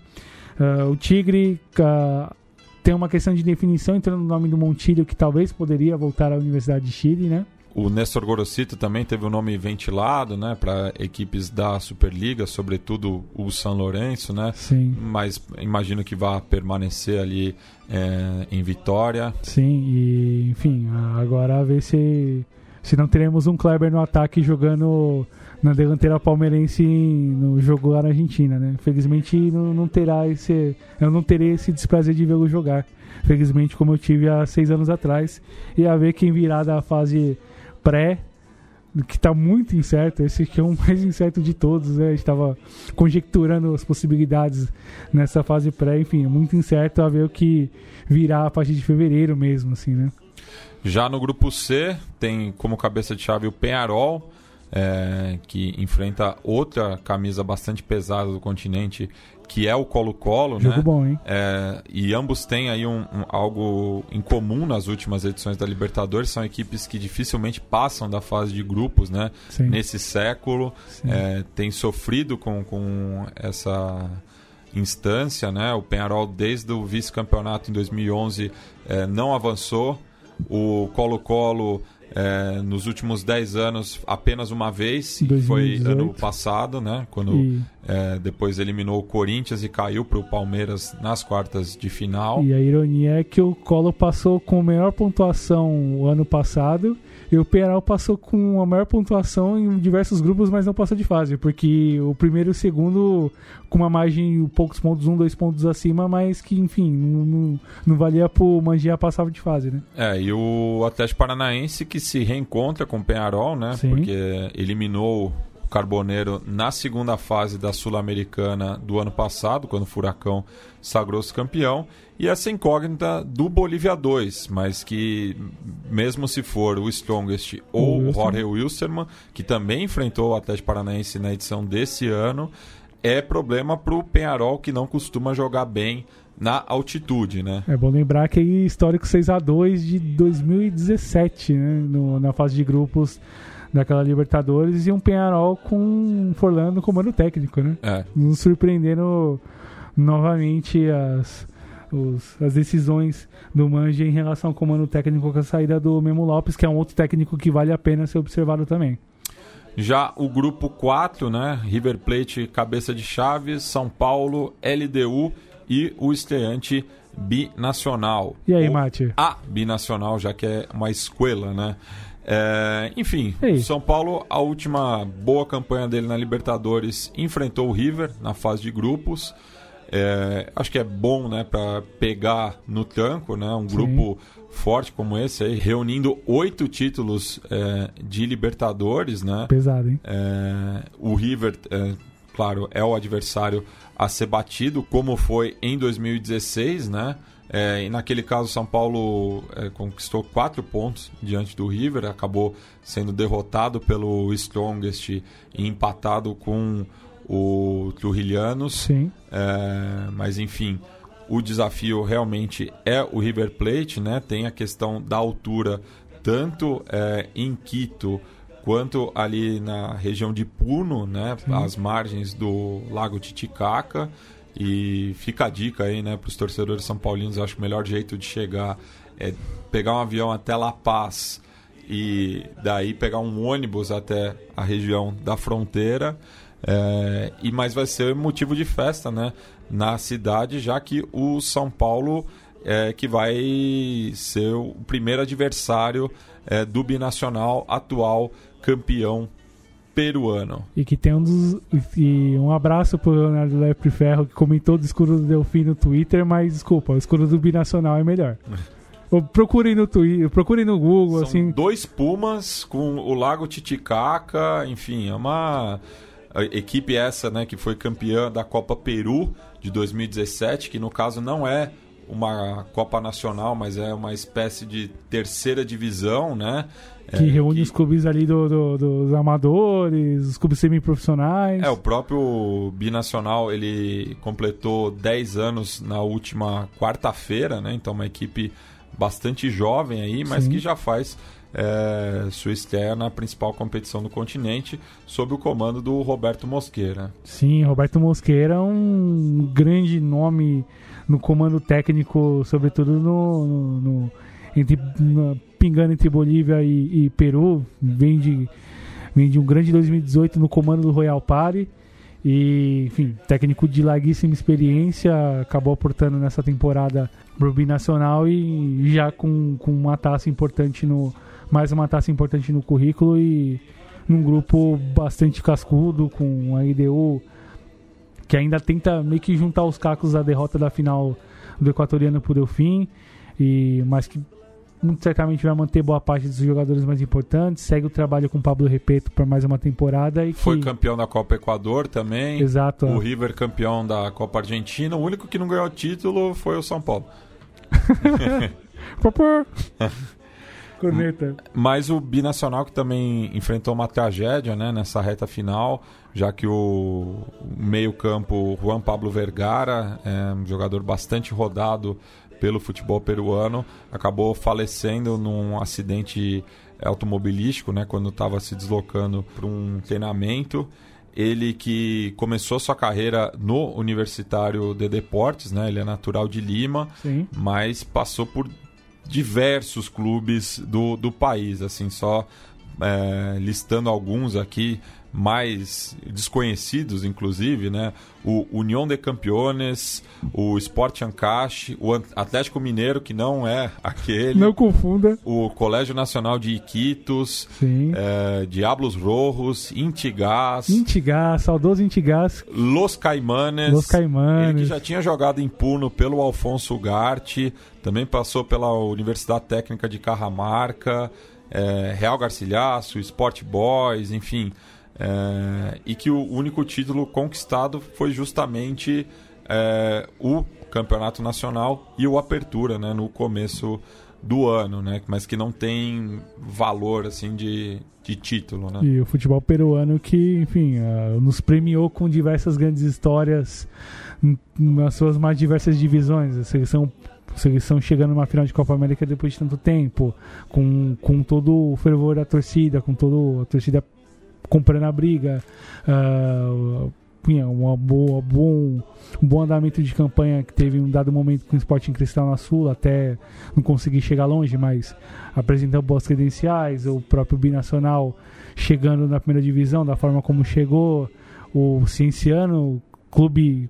ah, o Tigre uh, tem uma questão de definição entrando no nome do Montilho, que talvez poderia voltar à Universidade de Chile, né? o Nestor Gorosito também teve o nome ventilado, né, para equipes da Superliga, sobretudo o São Lourenço, né? Sim. Mas imagino que vá permanecer ali é, em Vitória. Sim, e enfim, agora ver se se não teremos um Kleber no ataque jogando na delantera palmeirense no jogo lá na Argentina, né? Felizmente não, não terá esse, eu não terei esse desprazer de vê-lo jogar. Felizmente como eu tive há seis anos atrás e a ver quem virá da fase pré que está muito incerto, esse que é o [LAUGHS] mais incerto de todos, né? A gente estava conjecturando as possibilidades nessa fase pré, enfim, é muito incerto a ver o que virá a partir de fevereiro mesmo, assim, né? Já no grupo C, tem como cabeça de chave o Penharol, é, que enfrenta outra camisa bastante pesada do continente, que é o Colo-Colo, Jogo né? bom, hein? É, e ambos têm aí um, um, algo em comum nas últimas edições da Libertadores, são equipes que dificilmente passam da fase de grupos, né? Sim. Nesse século, é, tem sofrido com, com essa instância, né? O Penharol desde o vice-campeonato em 2011 é, não avançou, o Colo-Colo é, nos últimos 10 anos apenas uma vez, foi 2018. ano passado, né? Quando E- é, depois eliminou o Corinthians e caiu para o Palmeiras nas quartas de final. E a ironia é que o Colo passou com a menor pontuação o ano passado e o Penal passou com a maior pontuação em diversos grupos, mas não passou de fase, porque o primeiro e o segundo com uma margem poucos pontos, um, dois pontos acima, mas que, enfim, não, não, não valia pro Mangia passar de fase, né? É, e o Atlético Paranaense que se reencontra com o Penharol, né? Sim. Porque eliminou o Carboneiro na segunda fase da Sul-Americana do ano passado, quando o Furacão sagrou-se campeão. E essa incógnita do Bolívia 2, mas que, mesmo se for o Strongest ou o Wilson. Jorge Wilstermann, que também enfrentou o Atlético Paranaense na edição desse ano, é problema para o Penharol, que não costuma jogar bem na altitude, né? É bom lembrar que é histórico 6 a 2 de 2017, né? No- na fase de grupos daquela Libertadores e um Penharol com um Forlan no comando técnico, né? É, nos surpreendendo novamente as, os- as decisões do Manja em relação ao comando técnico com a saída do Memo Lopes, que é um outro técnico que vale a pena ser observado também. Já o grupo 4, né? River Plate, cabeça de chave, São Paulo, LDU e o estreante binacional. E aí, Ou Mate? A binacional, já que é uma escola, né? É, enfim, o São Paulo, a última boa campanha dele na Libertadores, enfrentou o River na fase de grupos. É, acho que é bom, né, para pegar no tranco, né, um Sim. grupo forte como esse aí, reunindo oito títulos é, de Libertadores, né? Pesado, hein? É, o River, é, claro, é o adversário a ser batido, como foi em 2016, né? É, e naquele caso, São Paulo é, conquistou quatro pontos diante do River, acabou sendo derrotado pelo Strongest e empatado com o Trujillianos. Sim. É, mas enfim, o desafio realmente é o River Plate, né? Tem a questão da altura, tanto é, em Quito quanto ali na região de Puno, né? As margens do Lago Titicaca. E fica a dica aí, né, para os torcedores são paulinos. Acho que o melhor jeito de chegar é pegar um avião até La Paz e daí pegar um ônibus até a região da fronteira. É, e mas vai ser motivo de festa, né, na cidade, já que o São Paulo é que vai ser o primeiro adversário é, do binacional atual campeão peruano. E que tem um dos. E um abraço pro Leonardo Lepre Ferro que comentou do escuro do Delfim no Twitter, mas desculpa, o escuro do Binacional é melhor. [LAUGHS] Procurem no Twitter, procurem no Google, São assim. dois Pumas com o Lago Titicaca, enfim, é uma a equipe essa, né, que foi campeã da Copa Peru de 2017, que no caso não é uma Copa Nacional, mas é uma espécie de terceira divisão, né? Que É, reúne os clubes ali do, do- dos amadores, os clubes semiprofissionais. É, o próprio Binacional, ele completou 10 anos na última quarta-feira, né? Então uma equipe bastante jovem aí, mas Sim. que já faz é, sua estreia na principal competição do continente, sob o comando do Roberto Mosqueira. Sim, Roberto Mosqueira é um grande nome no comando técnico, sobretudo no, no- no- entre, pingando entre Bolívia e, e, Peru. Vem de, vem de um grande 2018 no comando do Royal Party. E, enfim, técnico de larguíssima experiência, acabou aportando nessa temporada pro Binacional e já com, com uma taça importante no. Mais uma taça importante no currículo e num grupo bastante cascudo, com a IDU que ainda tenta meio que juntar os cacos da derrota da final do Equatoriano por Delfim, e, mas que muito certamente vai manter boa parte dos jogadores mais importantes. Segue o trabalho com o Pablo Repeto para mais uma temporada. E Foi campeão da Copa Equador também. Exato. O River campeão da Copa Argentina. O único que não ganhou título foi o São Paulo. [LAUGHS] [LAUGHS] Corneta. Mas o Binacional que também enfrentou uma tragédia né, nessa reta final, já que o meio-campo Juan Pablo Vergara, é um jogador bastante rodado pelo futebol peruano, acabou falecendo num acidente automobilístico, né, quando estava se deslocando para um treinamento. Ele que começou sua carreira no Universitário de Deportes, né? Ele é natural de Lima, Sim. mas passou por diversos clubes do, do país, assim, só é, listando alguns aqui mais desconhecidos, inclusive, né? O União de Campeones, o Sport Ancash, o Atlético Mineiro, que não é aquele. Não confunda. O Colégio Nacional de Iquitos, Sim. é, Diablos Rojos, Intigás. Intigás, saudoso Intigás. Los Caimanes. Los Caimanes. Ele que já tinha jogado em Puno pelo Alfonso Ugarte, também passou pela Universidade Técnica de Carramarca, é, Real Garcilhaço, Sport Boys, enfim. É, e que o único título conquistado foi justamente é, o Campeonato Nacional e o Apertura, né, no começo do ano, né, mas que não tem valor assim de, de título, né? E o futebol peruano que, enfim, uh, nos premiou com diversas grandes histórias nas suas mais diversas divisões. A seleção seleção chegando numa final de Copa América depois de tanto tempo, com, com todo o fervor da torcida, com toda a torcida comprando a briga, uh, uma boa, bom, um bom andamento de campanha que teve um dado momento com o Sporting Cristal na Sul, até não conseguir chegar longe, mas apresentando boas credenciais, o próprio Binacional chegando na primeira divisão, da forma como chegou, o Cienciano, clube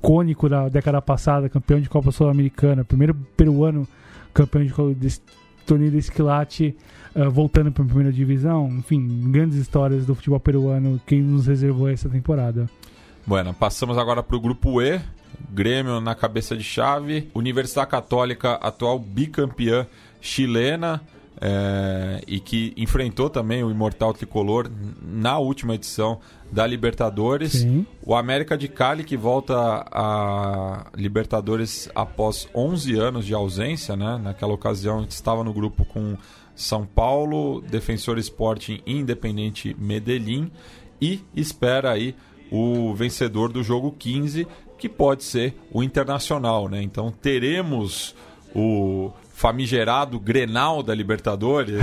cônico da década passada, campeão de Copa Sul-Americana, primeiro peruano campeão de, de torneio de esquilate, uh, voltando para a primeira divisão. Enfim, grandes histórias do futebol peruano que nos reservou essa temporada. Bueno, passamos agora para o grupo E. Grêmio na cabeça de chave. Universidade Católica, atual bicampeã chilena. É, e que enfrentou também o Imortal Tricolor na última edição da Libertadores. Sim. O América de Cali, que volta a Libertadores após 11 anos de ausência, né? naquela ocasião estava no grupo com São Paulo, Defensor Sporting Independente Medellín, e espera aí o vencedor do jogo 15, que pode ser o Internacional. Né? Então teremos o famigerado Grenal da Libertadores.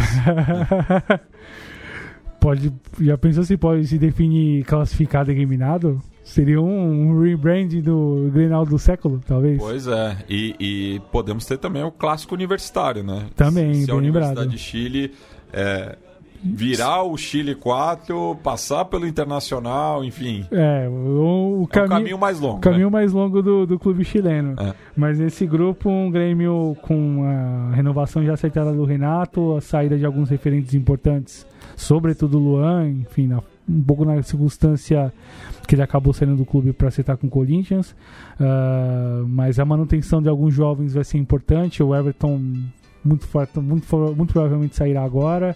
[LAUGHS] pode, já pensou se pode se definir classificado e eliminado? Seria um, rebrand do Grenal do século, talvez. Pois é, e, e, podemos ter também o clássico universitário, né? Também, se, se a Universidade lembrado. de Chile é, virar o Chile 4, passar pelo Internacional, enfim. É, o, o, caminho, é o caminho mais longo. O caminho né? mais longo do, do clube chileno. É. Mas nesse grupo, um Grêmio com a renovação já aceitada do Renato, a saída de alguns referentes importantes, sobretudo Luan, enfim, na, um pouco na circunstância que ele acabou saindo do clube para aceitar com o Corinthians. Uh, mas a manutenção de alguns jovens vai ser importante. O Everton muito, muito, muito provavelmente sairá agora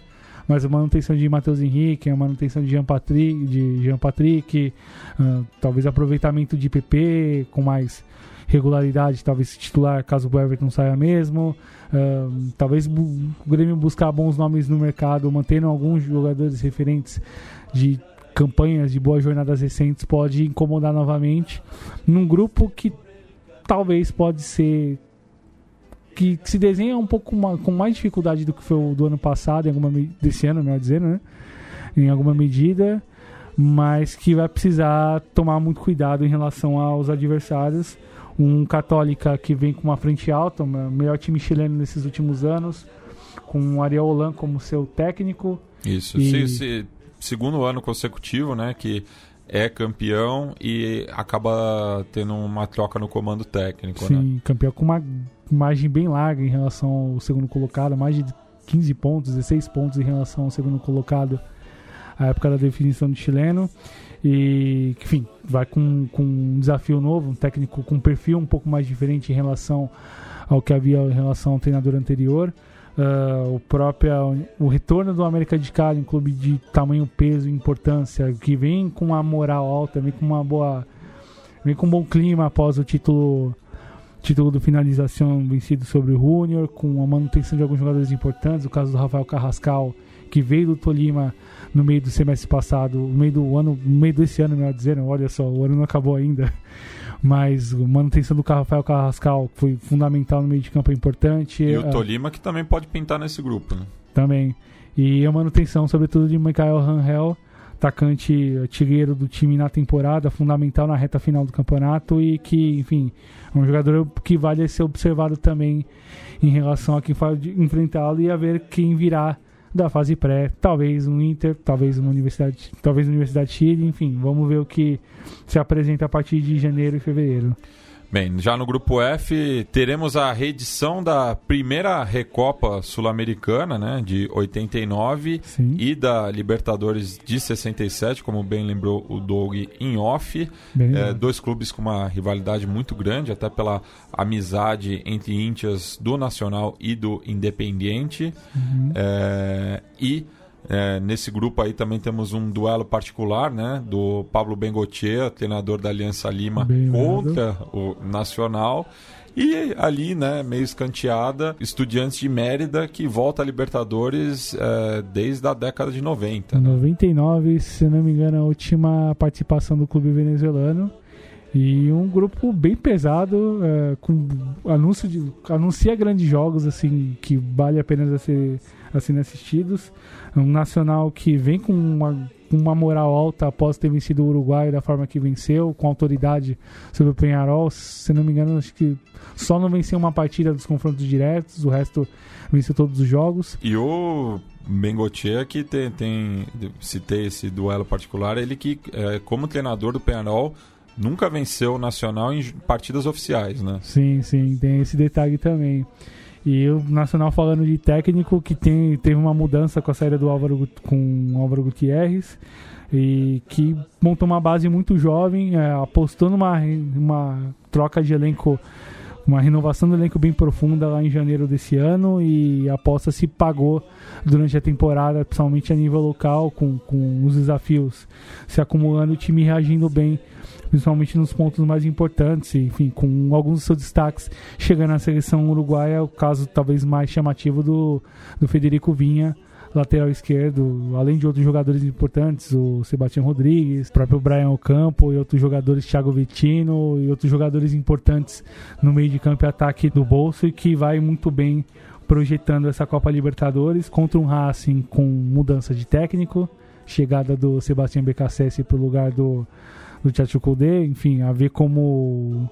mas a manutenção de Matheus Henrique, a manutenção de Jean Patrick, de Jean Patrick uh, talvez aproveitamento de PP com mais regularidade, talvez titular caso o Everton saia mesmo, uh, talvez o Grêmio buscar bons nomes no mercado, mantendo alguns jogadores referentes de campanhas de boas jornadas recentes pode incomodar novamente num grupo que talvez pode ser que, que, se desenha um pouco uma, com mais dificuldade do que foi o do ano passado, em alguma desse ano, melhor dizendo, né? Em alguma medida, mas que vai precisar tomar muito cuidado em relação aos adversários. um Católica que vem com uma frente alta, o melhor time chileno nesses últimos anos, com o Ariel Holan como seu técnico. Isso, e... se, se, segundo ano consecutivo, né, que é campeão e acaba tendo uma troca no comando técnico, Sim, né? campeão com uma margem bem larga em relação ao segundo colocado, mais de 15 pontos, 16 pontos em relação ao segundo colocado à época da definição do chileno. E, enfim, vai com, com um desafio novo, um técnico com um perfil um pouco mais diferente em relação ao que havia em relação ao treinador anterior. Uh, o próprio o retorno do América de Cali, um clube de tamanho, peso e importância, que vem com uma moral alta, vem com uma boa, vem com um bom clima após o título título do finalização vencido sobre o Júnior, com a manutenção de alguns jogadores importantes, o caso do Rafael Carrascal, que veio do Tolima no meio do semestre passado, no meio do ano, no meio desse ano, melhor dizendo, olha só, o ano não acabou ainda. Mas a manutenção do Rafael Carrascal foi fundamental no meio de campo é importante. E o é, Tolima que também pode pintar nesse grupo, né? Também. E a manutenção, sobretudo, de Michael Rangel, atacante artilheiro do time na temporada, fundamental na reta final do campeonato e que, enfim, é um jogador que vale ser observado também em relação a quem pode enfrentá-lo e a ver quem virá da fase pré, talvez um Inter, talvez uma Universidade, talvez uma Universidade Chile, enfim, vamos ver o que se apresenta a partir de janeiro e fevereiro. Bem, já no grupo F teremos a reedição da primeira Recopa Sul-Americana, né, de 89 Sim. e da Libertadores de 67, como bem lembrou o Doug em off. É, dois clubes com uma rivalidade muito grande, até pela amizade entre índias do Nacional e do Independiente. Uhum. É, e é, nesse grupo aí também temos um duelo particular, né? Do Pablo Bengotier, treinador da Aliança Lima, Bem contra o Nacional. E ali, né, meio escanteada, Estudiantes de Mérida, que volta a Libertadores é, desde a década de 90. Né? 99, se não me engano, a última participação do clube venezuelano. E um grupo bem pesado, é, com anúncio de, anuncia grandes jogos, assim, que vale a pena ser assim, assistidos. Um Nacional que vem com uma, uma moral alta após ter vencido o Uruguai da forma que venceu, com autoridade sobre o Penharol. Se não me engano, acho que só não venceu uma partida dos confrontos diretos, o resto venceu todos os jogos. E o Bengotier que tem, tem citei esse duelo particular, ele que é, como treinador do Penharol nunca venceu o Nacional em partidas oficiais, né? Sim, sim, tem esse detalhe também. E o Nacional falando de técnico que tem, teve uma mudança com a saída do Álvaro com Álvaro Gutierrez e que montou uma base muito jovem, é, apostou numa uma troca de elenco, uma renovação do elenco bem profunda lá em janeiro desse ano e a aposta se pagou durante a temporada, principalmente a nível local, com, com os desafios se acumulando, o time reagindo bem principalmente nos pontos mais importantes, enfim, com alguns dos seus destaques. Chegando na seleção uruguaia, o caso talvez mais chamativo do, do Federico Vinha, lateral esquerdo, além de outros jogadores importantes, o Sebastião Rodrigues, o próprio Brian Ocampo e outros jogadores, Thiago Vittino e outros jogadores importantes no meio de campo e ataque do bolso e que vai muito bem projetando essa Copa Libertadores contra um Racing com mudança de técnico, chegada do Sebastião BKSS para o lugar do do Tchatcho Koudé, enfim, a ver como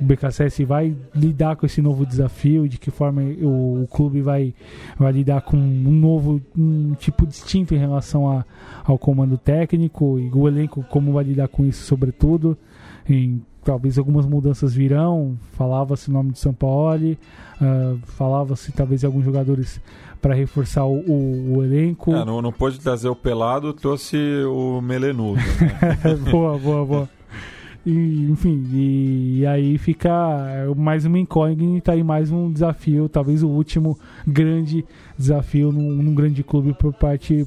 o BKSS vai lidar com esse novo desafio, de que forma o, o, clube vai, vai lidar com um novo um tipo distinto em relação a, ao comando técnico e o elenco como vai lidar com isso sobretudo. Em, talvez algumas mudanças virão, falava-se o nome de São Paulo, uh, falava-se talvez alguns jogadores para reforçar o, o, o elenco. É, não, não pôde trazer o pelado, trouxe o melenudo. Né? [LAUGHS] boa, boa, boa. E, enfim, e, e, aí fica mais uma incógnita e mais um desafio, talvez o último grande desafio num, num grande clube por parte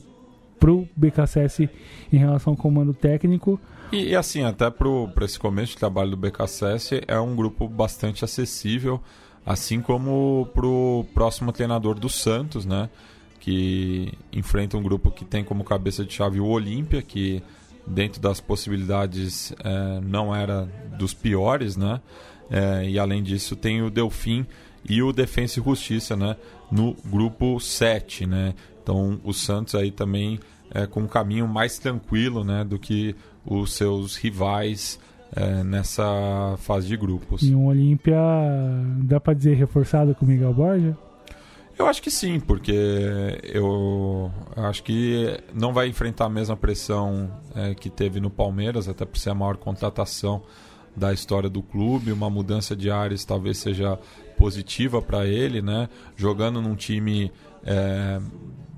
pro BKSS em relação ao comando técnico. E, e assim, até para esse começo de trabalho do BKSS, é um grupo bastante acessível Assim como para o próximo treinador do Santos, né? Que enfrenta um grupo que tem como cabeça de chave o Olímpia, que dentro das possibilidades é, não era dos piores, né? É, e além disso tem o Delfim e o Defensa e Justiça, né? No grupo 7, né? Então o Santos aí também é com um caminho mais tranquilo, né? Do que os seus rivais é, nessa fase de grupos. E um Olímpia, dá para dizer, reforçado com o Miguel Borja? Eu acho que sim, porque eu acho que não vai enfrentar a mesma pressão é, que teve no Palmeiras, até por ser a maior contratação da história do clube. Uma mudança de áreas talvez seja positiva para ele, né? Jogando num time é,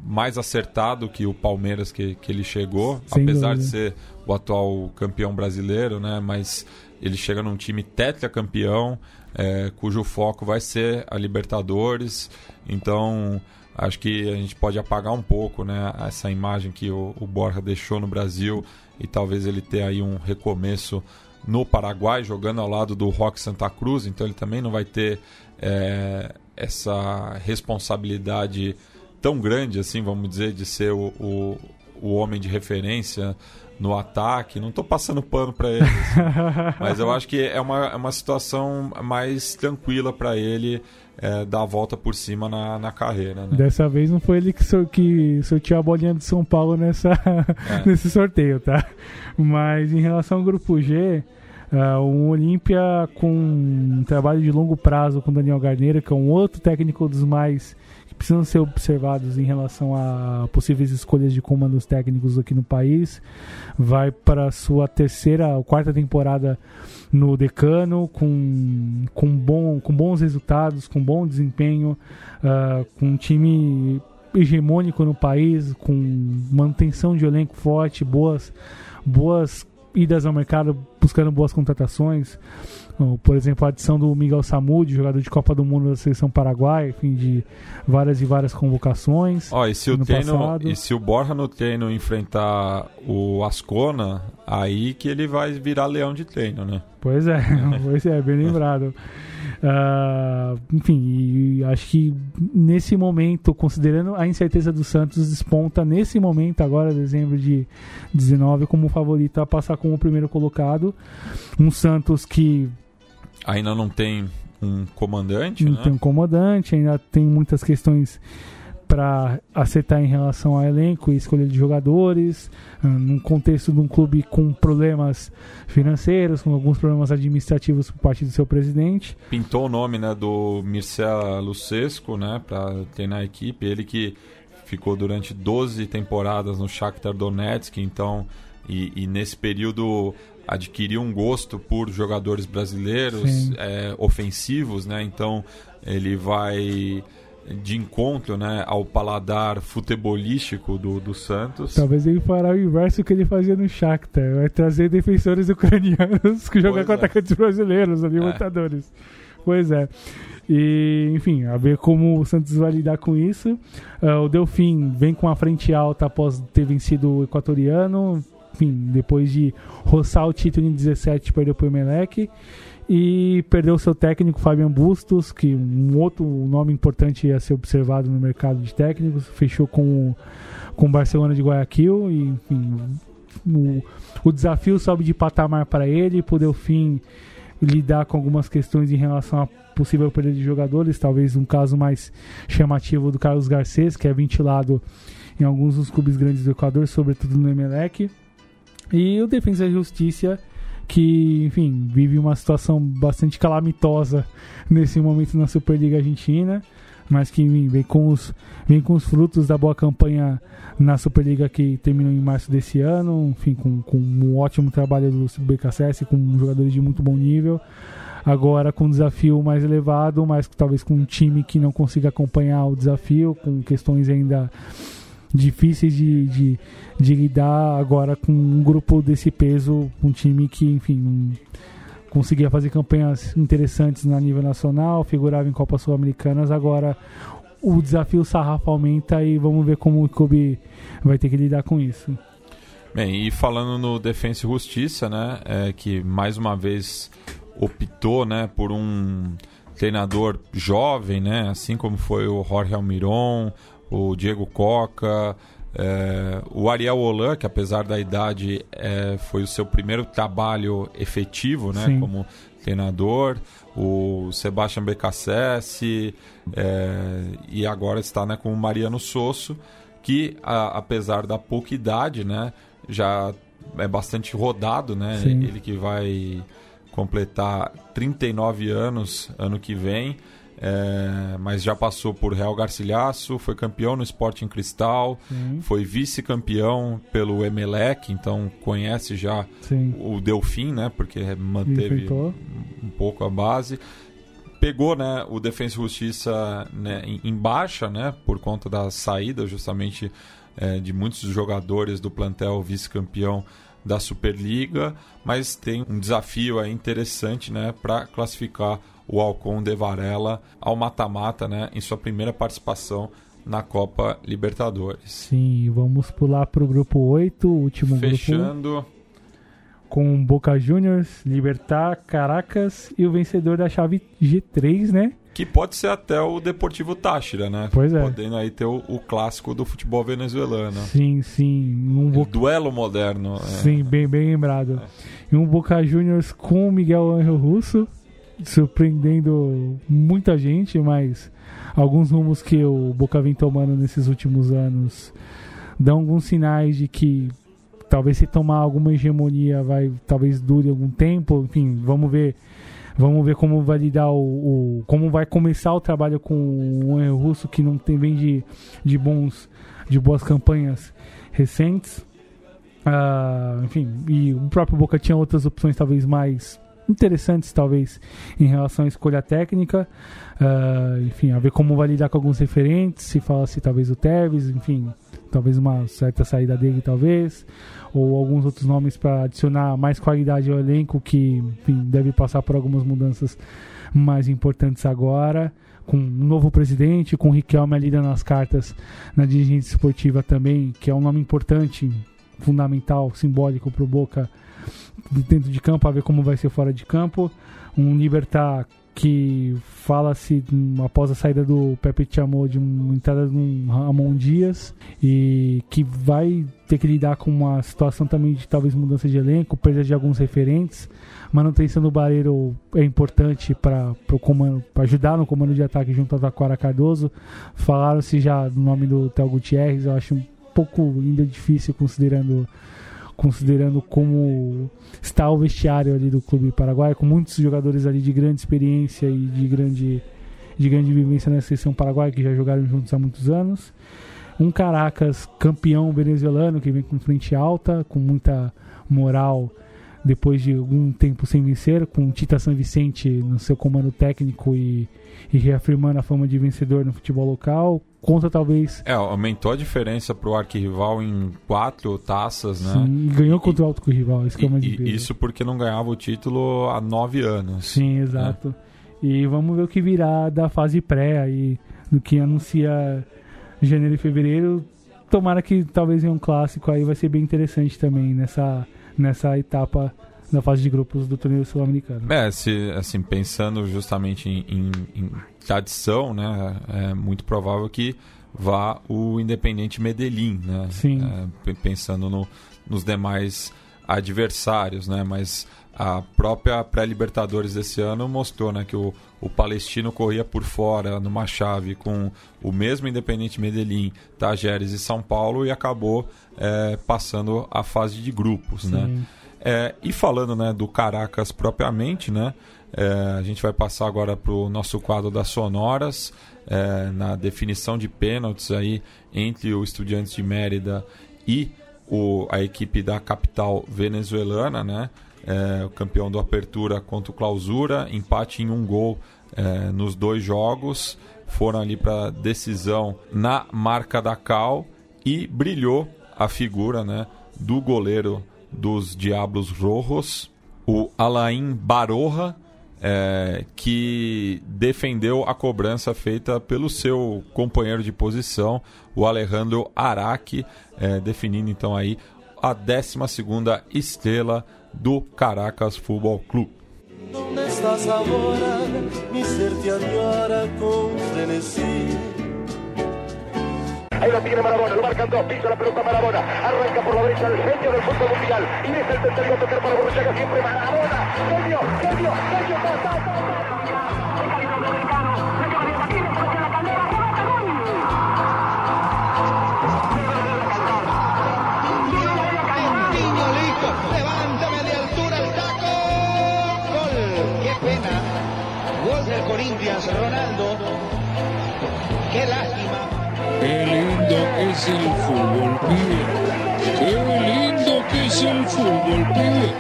mais acertado que o Palmeiras que, que ele chegou, Sem apesar dúvida. de ser o atual campeão brasileiro, né? Mas ele chega num time tetracampeão, é, cujo foco vai ser a Libertadores. Então, acho que a gente pode apagar um pouco, né? Essa imagem que o, o Borja deixou no Brasil e talvez ele ter aí um recomeço no Paraguai, jogando ao lado do Rock Santa Cruz. Então, ele também não vai ter é, essa responsabilidade tão grande assim, vamos dizer, de ser o, o, o homem de referência no ataque. Não estou passando pano para ele, assim. [LAUGHS] mas eu acho que é uma, é uma situação mais tranquila para ele é, dar a volta por cima na, na carreira. Né? Dessa vez não foi ele que, sor que sorteou a bolinha de São Paulo nessa, É. [LAUGHS] nesse sorteio, tá? Mas em relação ao grupo G, uh, o Olímpia com um trabalho de longo prazo com Daniel Garneiro, que é um outro técnico dos mais precisam ser observados em relação a possíveis escolhas de comandos técnicos aqui no país, vai para sua terceira ou quarta temporada no Decano com, com, bom, com bons resultados, com bom desempenho, uh, com um time hegemônico no país, com manutenção de elenco forte, boas, boas idas ao mercado buscando boas contratações. Uh, Por exemplo, a adição do Miguel Samud, jogador de Copa do Mundo da seleção paraguaia, enfim, de várias e várias convocações. Ó, e se o no treino, passado. e se o Borja no treino enfrentar o Ascona, aí que ele vai virar leão de treino, né? Pois é, [LAUGHS] pois é, bem lembrado. [LAUGHS] Ah, enfim, e acho que nesse momento, considerando a incerteza do Santos, desponta nesse momento, agora, dezembro de 19, como favorito a passar como primeiro colocado. Um Santos que Ainda não tem um comandante, não né? tem um comandante, ainda tem muitas questões para acertar em relação ao elenco e escolha de jogadores, ah, num contexto de um clube com problemas financeiros, com alguns problemas administrativos por parte do seu presidente. Pintou o nome né, do Mircea Lucescu né, para treinar a equipe. Ele que ficou durante 12 temporadas no Shakhtar Donetsk, então, e, e nesse período adquiriu um gosto por jogadores brasileiros é, ofensivos, né? Então ele vai de encontro né, ao paladar futebolístico do, do Santos. Talvez ele fará o inverso que ele fazia no Shakhtar, vai trazer defensores ucranianos [LAUGHS] que jogam com é. atacantes brasileiros na Libertadores. Pois é. E, enfim, a ver como o Santos vai lidar com isso. Ah, o Delfim vem com a frente alta após ter vencido o equatoriano. Enfim, depois de roçar o título em 17, perdeu para o Emelec. E perdeu seu técnico, Fabian Bustos, que um outro nome importante a ser observado no mercado de técnicos. Fechou com com o Barcelona de Guayaquil. E, enfim, o, o desafio sobe de patamar para ele, para o Delfim lidar com algumas questões em relação à possível perda de jogadores, talvez um caso mais chamativo do Carlos Garcês, que é ventilado em alguns dos clubes grandes do Equador, sobretudo no Emelec. E o Defensa e Justiça, que, enfim, vive uma situação bastante calamitosa nesse momento na Superliga Argentina, mas que enfim, vem com os, vem com os frutos da boa campanha na Superliga que terminou em março desse ano, enfim, com, com um ótimo trabalho do BKSS, com jogadores de muito bom nível. Agora com um desafio mais elevado, mas talvez com um time que não consiga acompanhar o desafio, com questões ainda difíceis de, de, de lidar agora com um grupo desse peso, um time que, enfim, não conseguia fazer campanhas interessantes na nível nacional, figurava em Copas Sul-Americanas, agora o desafio sarrafo aumenta e vamos ver como o clube vai ter que lidar com isso. Bem, e falando no Defensa e Justiça, né, é, que mais uma vez optou, né, por um treinador jovem, né, assim como foi o Jorge Almiron, o Diego Coca, é, o Ariel Holan, que apesar da idade é, foi o seu primeiro trabalho efetivo, né, Sim. como treinador, o Sebastian Becassese, é, e agora está né, com o Mariano Sosso, que a- apesar da pouca idade, né, já é bastante rodado, né? Sim. Ele que vai completar 39 anos ano que vem. É, mas já passou por Real Garcilhaço, foi campeão no Sporting Cristal, Sim. foi vice-campeão pelo Emelec, então conhece já Sim. o Delfim, né? Porque manteve um pouco a base. Pegou né, o Defensa e Justiça né, em, em baixa, né? Por conta da saída justamente é, de muitos jogadores do plantel vice-campeão da Superliga, mas tem um desafio aí interessante né, para classificar o Alcon de Varela ao mata-mata né, em sua primeira participação na Copa Libertadores. Sim, vamos pular pro grupo 8, o último grupo. Fechando, Com Boca Juniors, Libertar, Caracas e o vencedor da chave G3, né? que pode ser até o Deportivo Táchira, né? Pois é. Podendo aí ter o, o clássico do futebol venezuelano. Sim, sim. Um O Boca... duelo moderno. é. Sim, bem, bem lembrado. E um Boca Juniors com o Miguel Angel Russo, surpreendendo muita gente, mas alguns rumos que o Boca vem tomando nesses últimos anos dão alguns sinais de que talvez se tomar alguma hegemonia vai talvez dure algum tempo, enfim, vamos ver vamos ver como vai lidar o, o- como vai começar o trabalho com Angel Russo que não tem vem de, de bons de boas campanhas recentes. Ah, enfim, e o próprio Boca tinha outras opções talvez mais interessantes, talvez, em relação à escolha técnica. Ah, enfim, a ver como vai lidar com alguns referentes, se fala-se talvez o Tevez, enfim, talvez uma certa saída dele, talvez, ou alguns outros nomes para adicionar mais qualidade ao elenco, que enfim, deve passar por algumas mudanças mais importantes agora. Com um novo presidente, com o Riquelme ali dando as cartas na dirigente esportiva também, que é um nome importante, fundamental, simbólico para o Boca dentro de campo, a ver como vai ser fora de campo. Um Libertar que fala-se após a saída do Pepe Chamou de uma entrada de um Ramon Dias e que vai ter que lidar com uma situação também de talvez mudança de elenco, perda de alguns referentes. Manutenção do Barreiro é importante para ajudar no comando de ataque junto ao Taquara Cardoso. Falaram-se já do nome do Theo Gutierrez, eu acho um pouco ainda difícil considerando considerando como está o vestiário ali do clube paraguaio, com muitos jogadores ali de grande experiência e de grande, de grande vivência na seleção paraguaia, que já jogaram juntos há muitos anos. Um Caracas campeão venezuelano, que vem com frente alta, com muita moral depois de algum tempo sem vencer, com Tita San Vicente no seu comando técnico e, e reafirmando a fama de vencedor no futebol local, contra talvez É, aumentou a diferença pro arquirrival em quatro taças, né? sim, e ganhou contra o alto rival, isso que é o mais isso porque não ganhava o título há nove anos. Sim, exato. E vamos ver o que virá da fase pré aí, do que anuncia janeiro e fevereiro. Tomara que talvez em um clássico aí vai ser bem interessante também nessa, nessa etapa da fase de grupos do torneio sul-americano. É, se, assim, pensando justamente em, em- em tradição, né? É muito provável que vá o Independente Medellín, né? Sim. É, pe- pensando no- nos demais adversários, né? Mas a própria pré-Libertadores desse ano mostrou, né, que o, o Palestino corria por fora numa chave com o mesmo Independente Medellín, Tajeres e São Paulo e acabou é, passando a fase de grupos, né? É, e falando né, do Caracas propriamente, né, é, a gente vai passar agora para o nosso quadro das sonoras, é, na definição de pênaltis aí entre o Estudiantes de Mérida e o, a equipe da capital venezuelana, né, é, o campeão do Apertura contra o Clausura, empate em um gol é, nos dois jogos, foram ali para decisão na marca da Cal e brilhou a figura né, do goleiro dos Diablos Rojos, o Alain Baroja, é, que defendeu a cobrança feita pelo seu companheiro de posição, o Alejandro Araque, é, definindo então aí a 12 estrela do Caracas Futebol Clube. ¿Dónde estás ahora? Mi ser te añora con frenesí. Ahí lo tiene Marabona, lo marcan dos, pisa la pelota Marabona, arranca por la derecha el genio del fútbol mundial, y es el tercero a tocar para Borruchaga siempre Marabona, genio, genio, genio, ta, ta, ta, ta. Es el fútbol, pibe. Qué lindo que es el fútbol, pibe.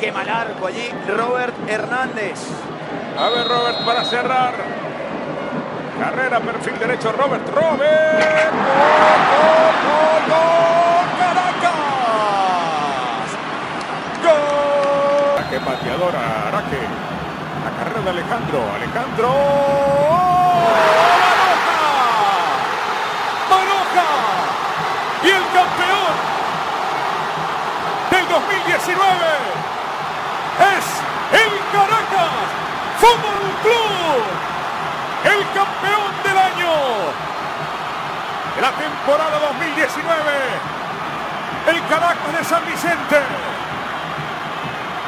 Quema el arco allí Robert Hernández. A ver, Robert, para cerrar. Carrera, perfil derecho, Robert. Robert. ¡Gol, gol, gol, gol! ¡Caracas! ¡Gol! ¡Qué pateadora, Araque! La carrera de Alejandro. Alejandro. ¡Baroja! ¡Baroja! Y el campeón del 2019 es el Caracas Fútbol Club, el campeón del año de la temporada 2019, el Caracas de San Vicente,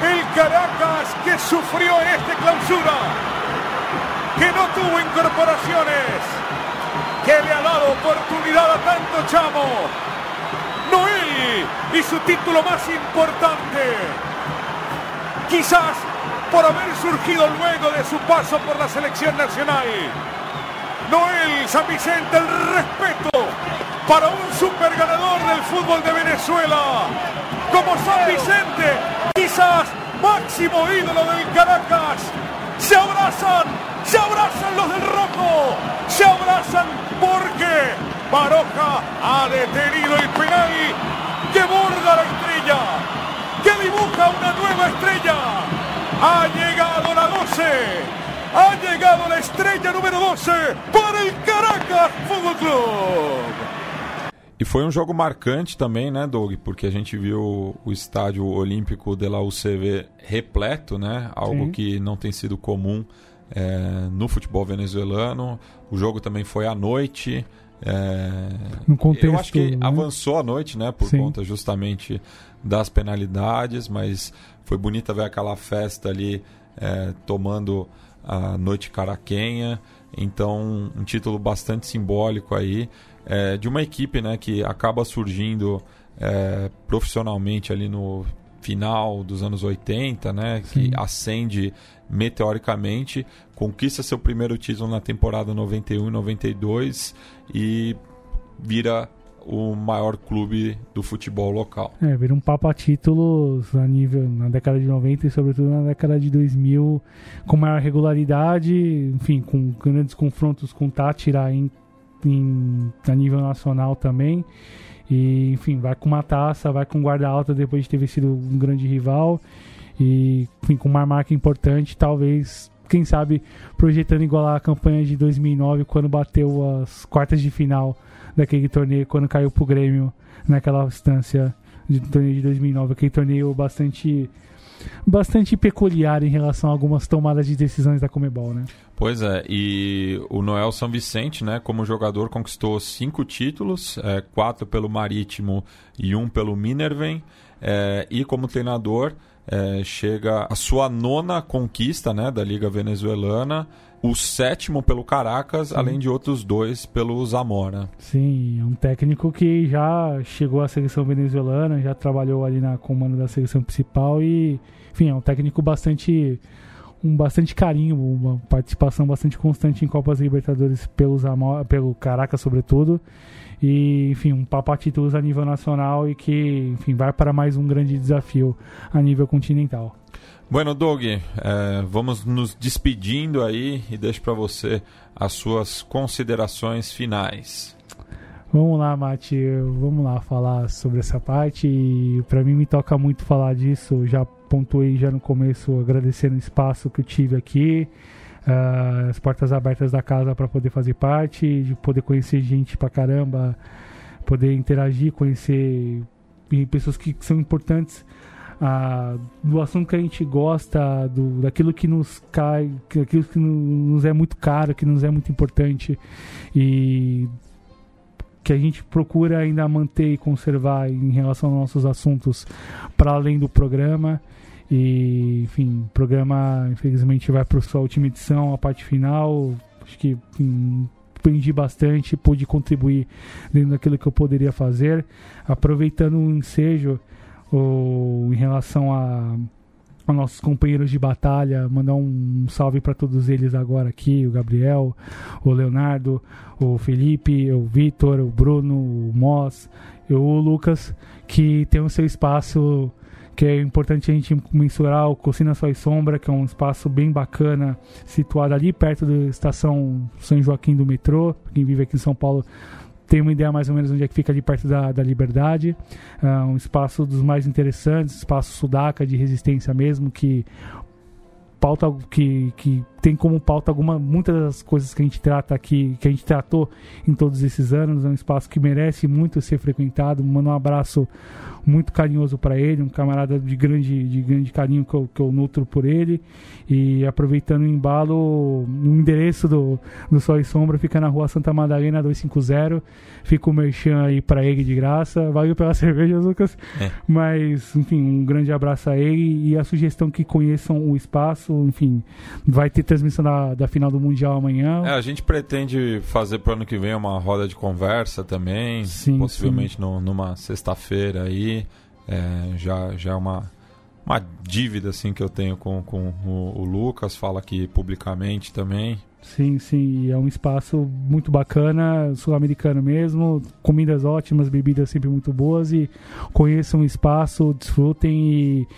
el Caracas que sufrió en esta clausura, que no tuvo incorporaciones, que le ha dado oportunidad a tanto chamo, Noel y su título más importante. Quizás por haber surgido luego de su paso por la selección nacional. Noel San Vicente, el respeto para un super ganador del fútbol de Venezuela, como San Vicente, quizás máximo ídolo del Caracas. Se abrazan, se abrazan los del rojo, se abrazan porque Baroja ha detenido el penal que borda la estrella que dibuja una nueva estrella. Ha llegado la 12. Ha llegado la estrella número 12 para el Caracas Fútbol Club. E foi um jogo marcante também, né, Doug? Porque a gente viu o estádio olímpico de la UCV repleto, né? Algo Sim. que não tem sido comum é, no futebol venezuelano. O jogo também foi à noite. é, contexto, eu acho que né? avançou à noite, né? Por Sim. conta justamente das penalidades, mas foi bonita ver aquela festa ali é, tomando a noite caraquenha. Então, um título bastante simbólico aí é, de uma equipe né, que acaba surgindo é, profissionalmente ali no final dos anos 80, né, que ascende meteoricamente, conquista seu primeiro título na temporada 91 e 92 e vira o maior clube do futebol local. É, vira um papo a títulos a nível na década de 90 e sobretudo na década de 2000 com maior regularidade, enfim, com grandes confrontos com Tátira em, em, a nível nacional também. E, enfim, vai com uma taça, vai com guarda alta depois de ter vencido um grande rival. E, enfim, com uma marca importante, talvez, quem sabe, projetando igualar a campanha de 2009, quando bateu as quartas de final daquele torneio, quando caiu pro Grêmio naquela instância de torneio de 2009. Aquele torneio bastante, bastante peculiar em relação a algumas tomadas de decisões da Comebol, né? Pois é, e o Noel São Vicente, né, como jogador, conquistou cinco títulos, é, quatro pelo Marítimo e um pelo Minervem, é, e como treinador é, chega a sua nona conquista né, da Liga Venezuelana, o sétimo pelo Caracas, além de outros dois pelo Zamora. Sim, é um técnico que já chegou à seleção venezuelana, já trabalhou ali na comando da seleção principal e, enfim, é um técnico bastante um bastante carinho, uma participação bastante constante em Copas Libertadores pelo Zamora, pelo Caracas sobretudo. E, enfim, um papo a títulos a nível nacional e que, enfim, vai para mais um grande desafio a nível continental. Bueno, Doug, é, vamos nos despedindo aí e deixo para você as suas considerações finais. Vamos lá, Mati, vamos lá falar sobre essa parte. E para mim me toca muito falar disso. Já pontuei já no começo, agradecendo o espaço que eu tive aqui, uh, as portas abertas da casa para poder fazer parte, de poder conhecer gente pra caramba, poder interagir, conhecer pessoas que são importantes uh, do assunto que a gente gosta, do, daquilo que nos cai, daquilo que nos é muito caro, que nos é muito importante e que a gente procura ainda manter e conservar em relação aos nossos assuntos para além do programa. E, enfim, o programa infelizmente vai para sua última edição, a parte final. Acho que hum, aprendi bastante, pude contribuir dentro daquilo que eu poderia fazer. Aproveitando o ensejo o, em relação a, a nossos companheiros de batalha, mandar um salve para todos eles agora aqui, o Gabriel, o Leonardo, o Felipe, o Vitor, o Bruno, o Moss, e o Lucas, que tem o seu espaço que é importante a gente mensurar o Cocina Sol e Sombra, que é um espaço bem bacana, situado ali perto da estação São Joaquim do metrô. Quem vive aqui em São Paulo tem uma ideia mais ou menos onde é que fica ali perto da, da Liberdade. É um espaço dos mais interessantes, espaço sudaca de resistência mesmo, que pauta que, que tem como pauta alguma muitas das coisas que a gente trata aqui, que a gente tratou em todos esses anos, é um espaço que merece muito ser frequentado. Mando um abraço muito carinhoso para ele, um camarada de grande, de grande carinho que eu, que eu nutro por ele. E aproveitando o embalo, o endereço do, do Sol e Sombra fica na rua Santa Madalena 250. Fica o merchan aí para ele de graça. Valeu pela [LAUGHS] cerveja, Lucas. É. Mas, enfim, um grande abraço a ele e a sugestão que conheçam o espaço. Enfim, vai ter transmissão da, da final do Mundial amanhã. É, a gente pretende fazer para o ano que vem uma roda de conversa também. Sim, possivelmente sim. No, numa sexta-feira aí. É, já, já é uma, uma dívida assim que eu tenho com, com o, o Lucas, fala aqui publicamente também. Sim, sim, é um espaço muito bacana, sul-americano mesmo, comidas ótimas, bebidas sempre muito boas e conheçam o espaço, desfrutem e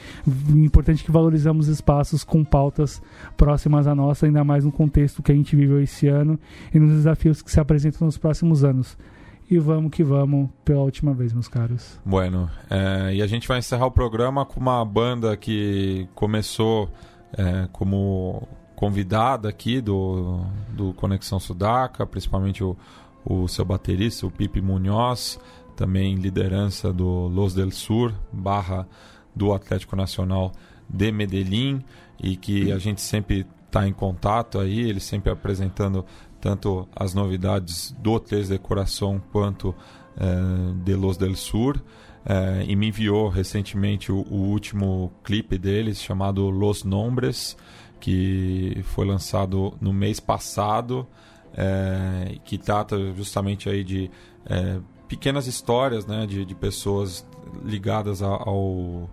importante que valorizamos espaços com pautas próximas à nossa, ainda mais no contexto que a gente viveu esse ano e nos desafios que se apresentam nos próximos anos. E vamos que vamos pela última vez, meus caros. Bueno, é, e a gente vai encerrar o programa com uma banda que começou é, como convidada aqui do, do Conexão Sudaca, principalmente o, o seu baterista, o Pipe Munhoz, também liderança do Los del Sur, barra do Atlético Nacional de Medellín, e que a gente sempre está em contato aí, ele sempre apresentando tanto as novidades do Três de Coração quanto é, de Los del Sur. É, e me enviou recentemente o, o, último clipe deles chamado Los Nombres, que foi lançado no mês passado, é, que trata justamente aí de pequenas histórias né, de, de pessoas ligadas ao ao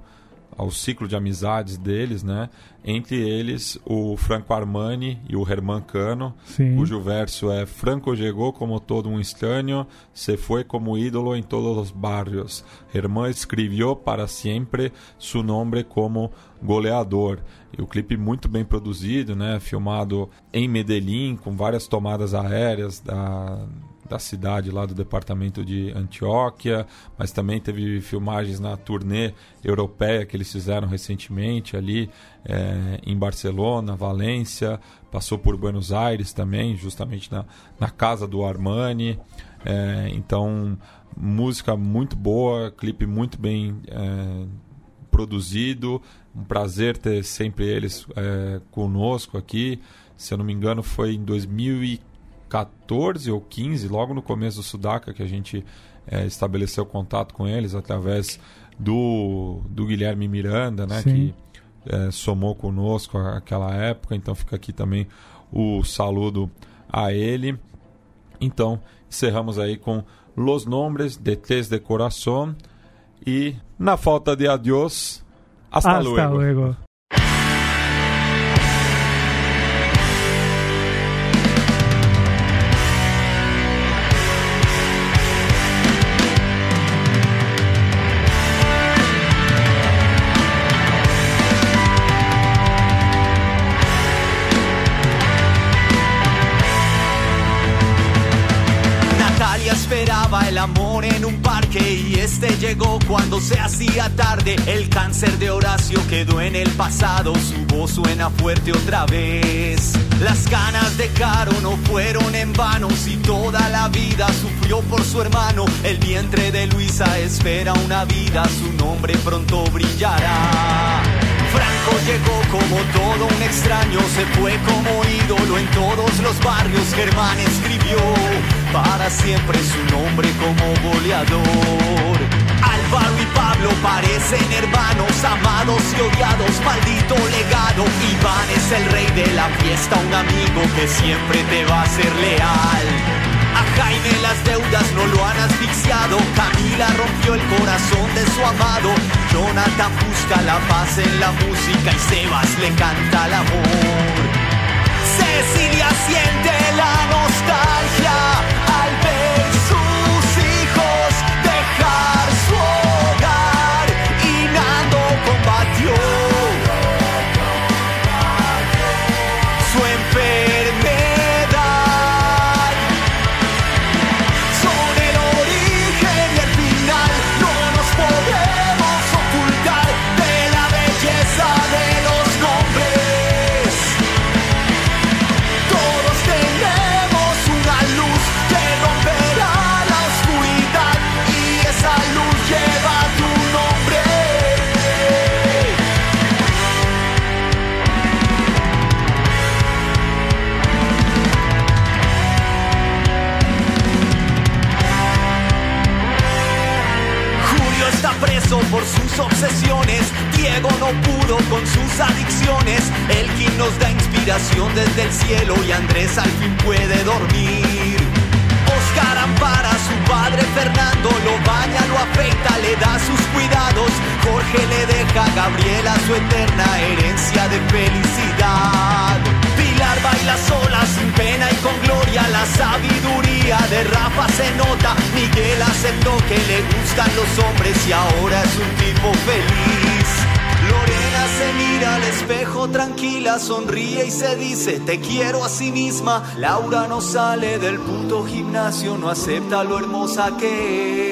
ciclo de amizades deles, né? Entre eles o Franco Armani e o Herman Cano, Sim. cujo verso é Franco chegou como todo um estranho, se foi como ídolo em todos os barrios. Herman escreveu para sempre seu nome como goleador. E o clipe muito bem produzido, né? Filmado em Medellín, com várias tomadas aéreas da da cidade lá do departamento de Antioquia, mas também teve filmagens na turnê europeia que eles fizeram recentemente ali é, em Barcelona, Valência, passou por Buenos Aires também, justamente na, na casa do Armani. É, então, música muito boa, clipe muito bem é, produzido. Um prazer ter sempre eles é, conosco aqui. Se eu não me engano, foi em 2015 14 ou 15, logo no começo do Sudaca, que a gente é, estabeleceu contato com eles através do, do Guilherme Miranda, né, que é, somou conosco aquela época. Então fica aqui também o saludo a ele. Então encerramos aí com Los Nombres de Tes de Corazón e na falta de adiós, hasta, hasta luego. luego. Llegó cuando se hacía tarde. El cáncer de Horacio quedó en el pasado, su voz suena fuerte otra vez. Las ganas de Caro no fueron en vano, si toda la vida sufrió por su hermano. El vientre de Luisa espera una vida, su nombre pronto brillará. Franco llegó como todo un extraño, se fue como ídolo en todos los barrios. Germán escribió para siempre su nombre como goleador. Álvaro y Pablo parecen hermanos, amados y odiados, maldito legado. Iván es el rey de la fiesta, un amigo que siempre te va a ser leal. A Jaime las deudas no lo han asfixiado. Camila rompió el corazón de su amado. Jonathan busca la paz en la música y Sebas le canta el amor. Cecilia siente la nostalgia al ver sus hijos dejar No acepta lo hermosa que.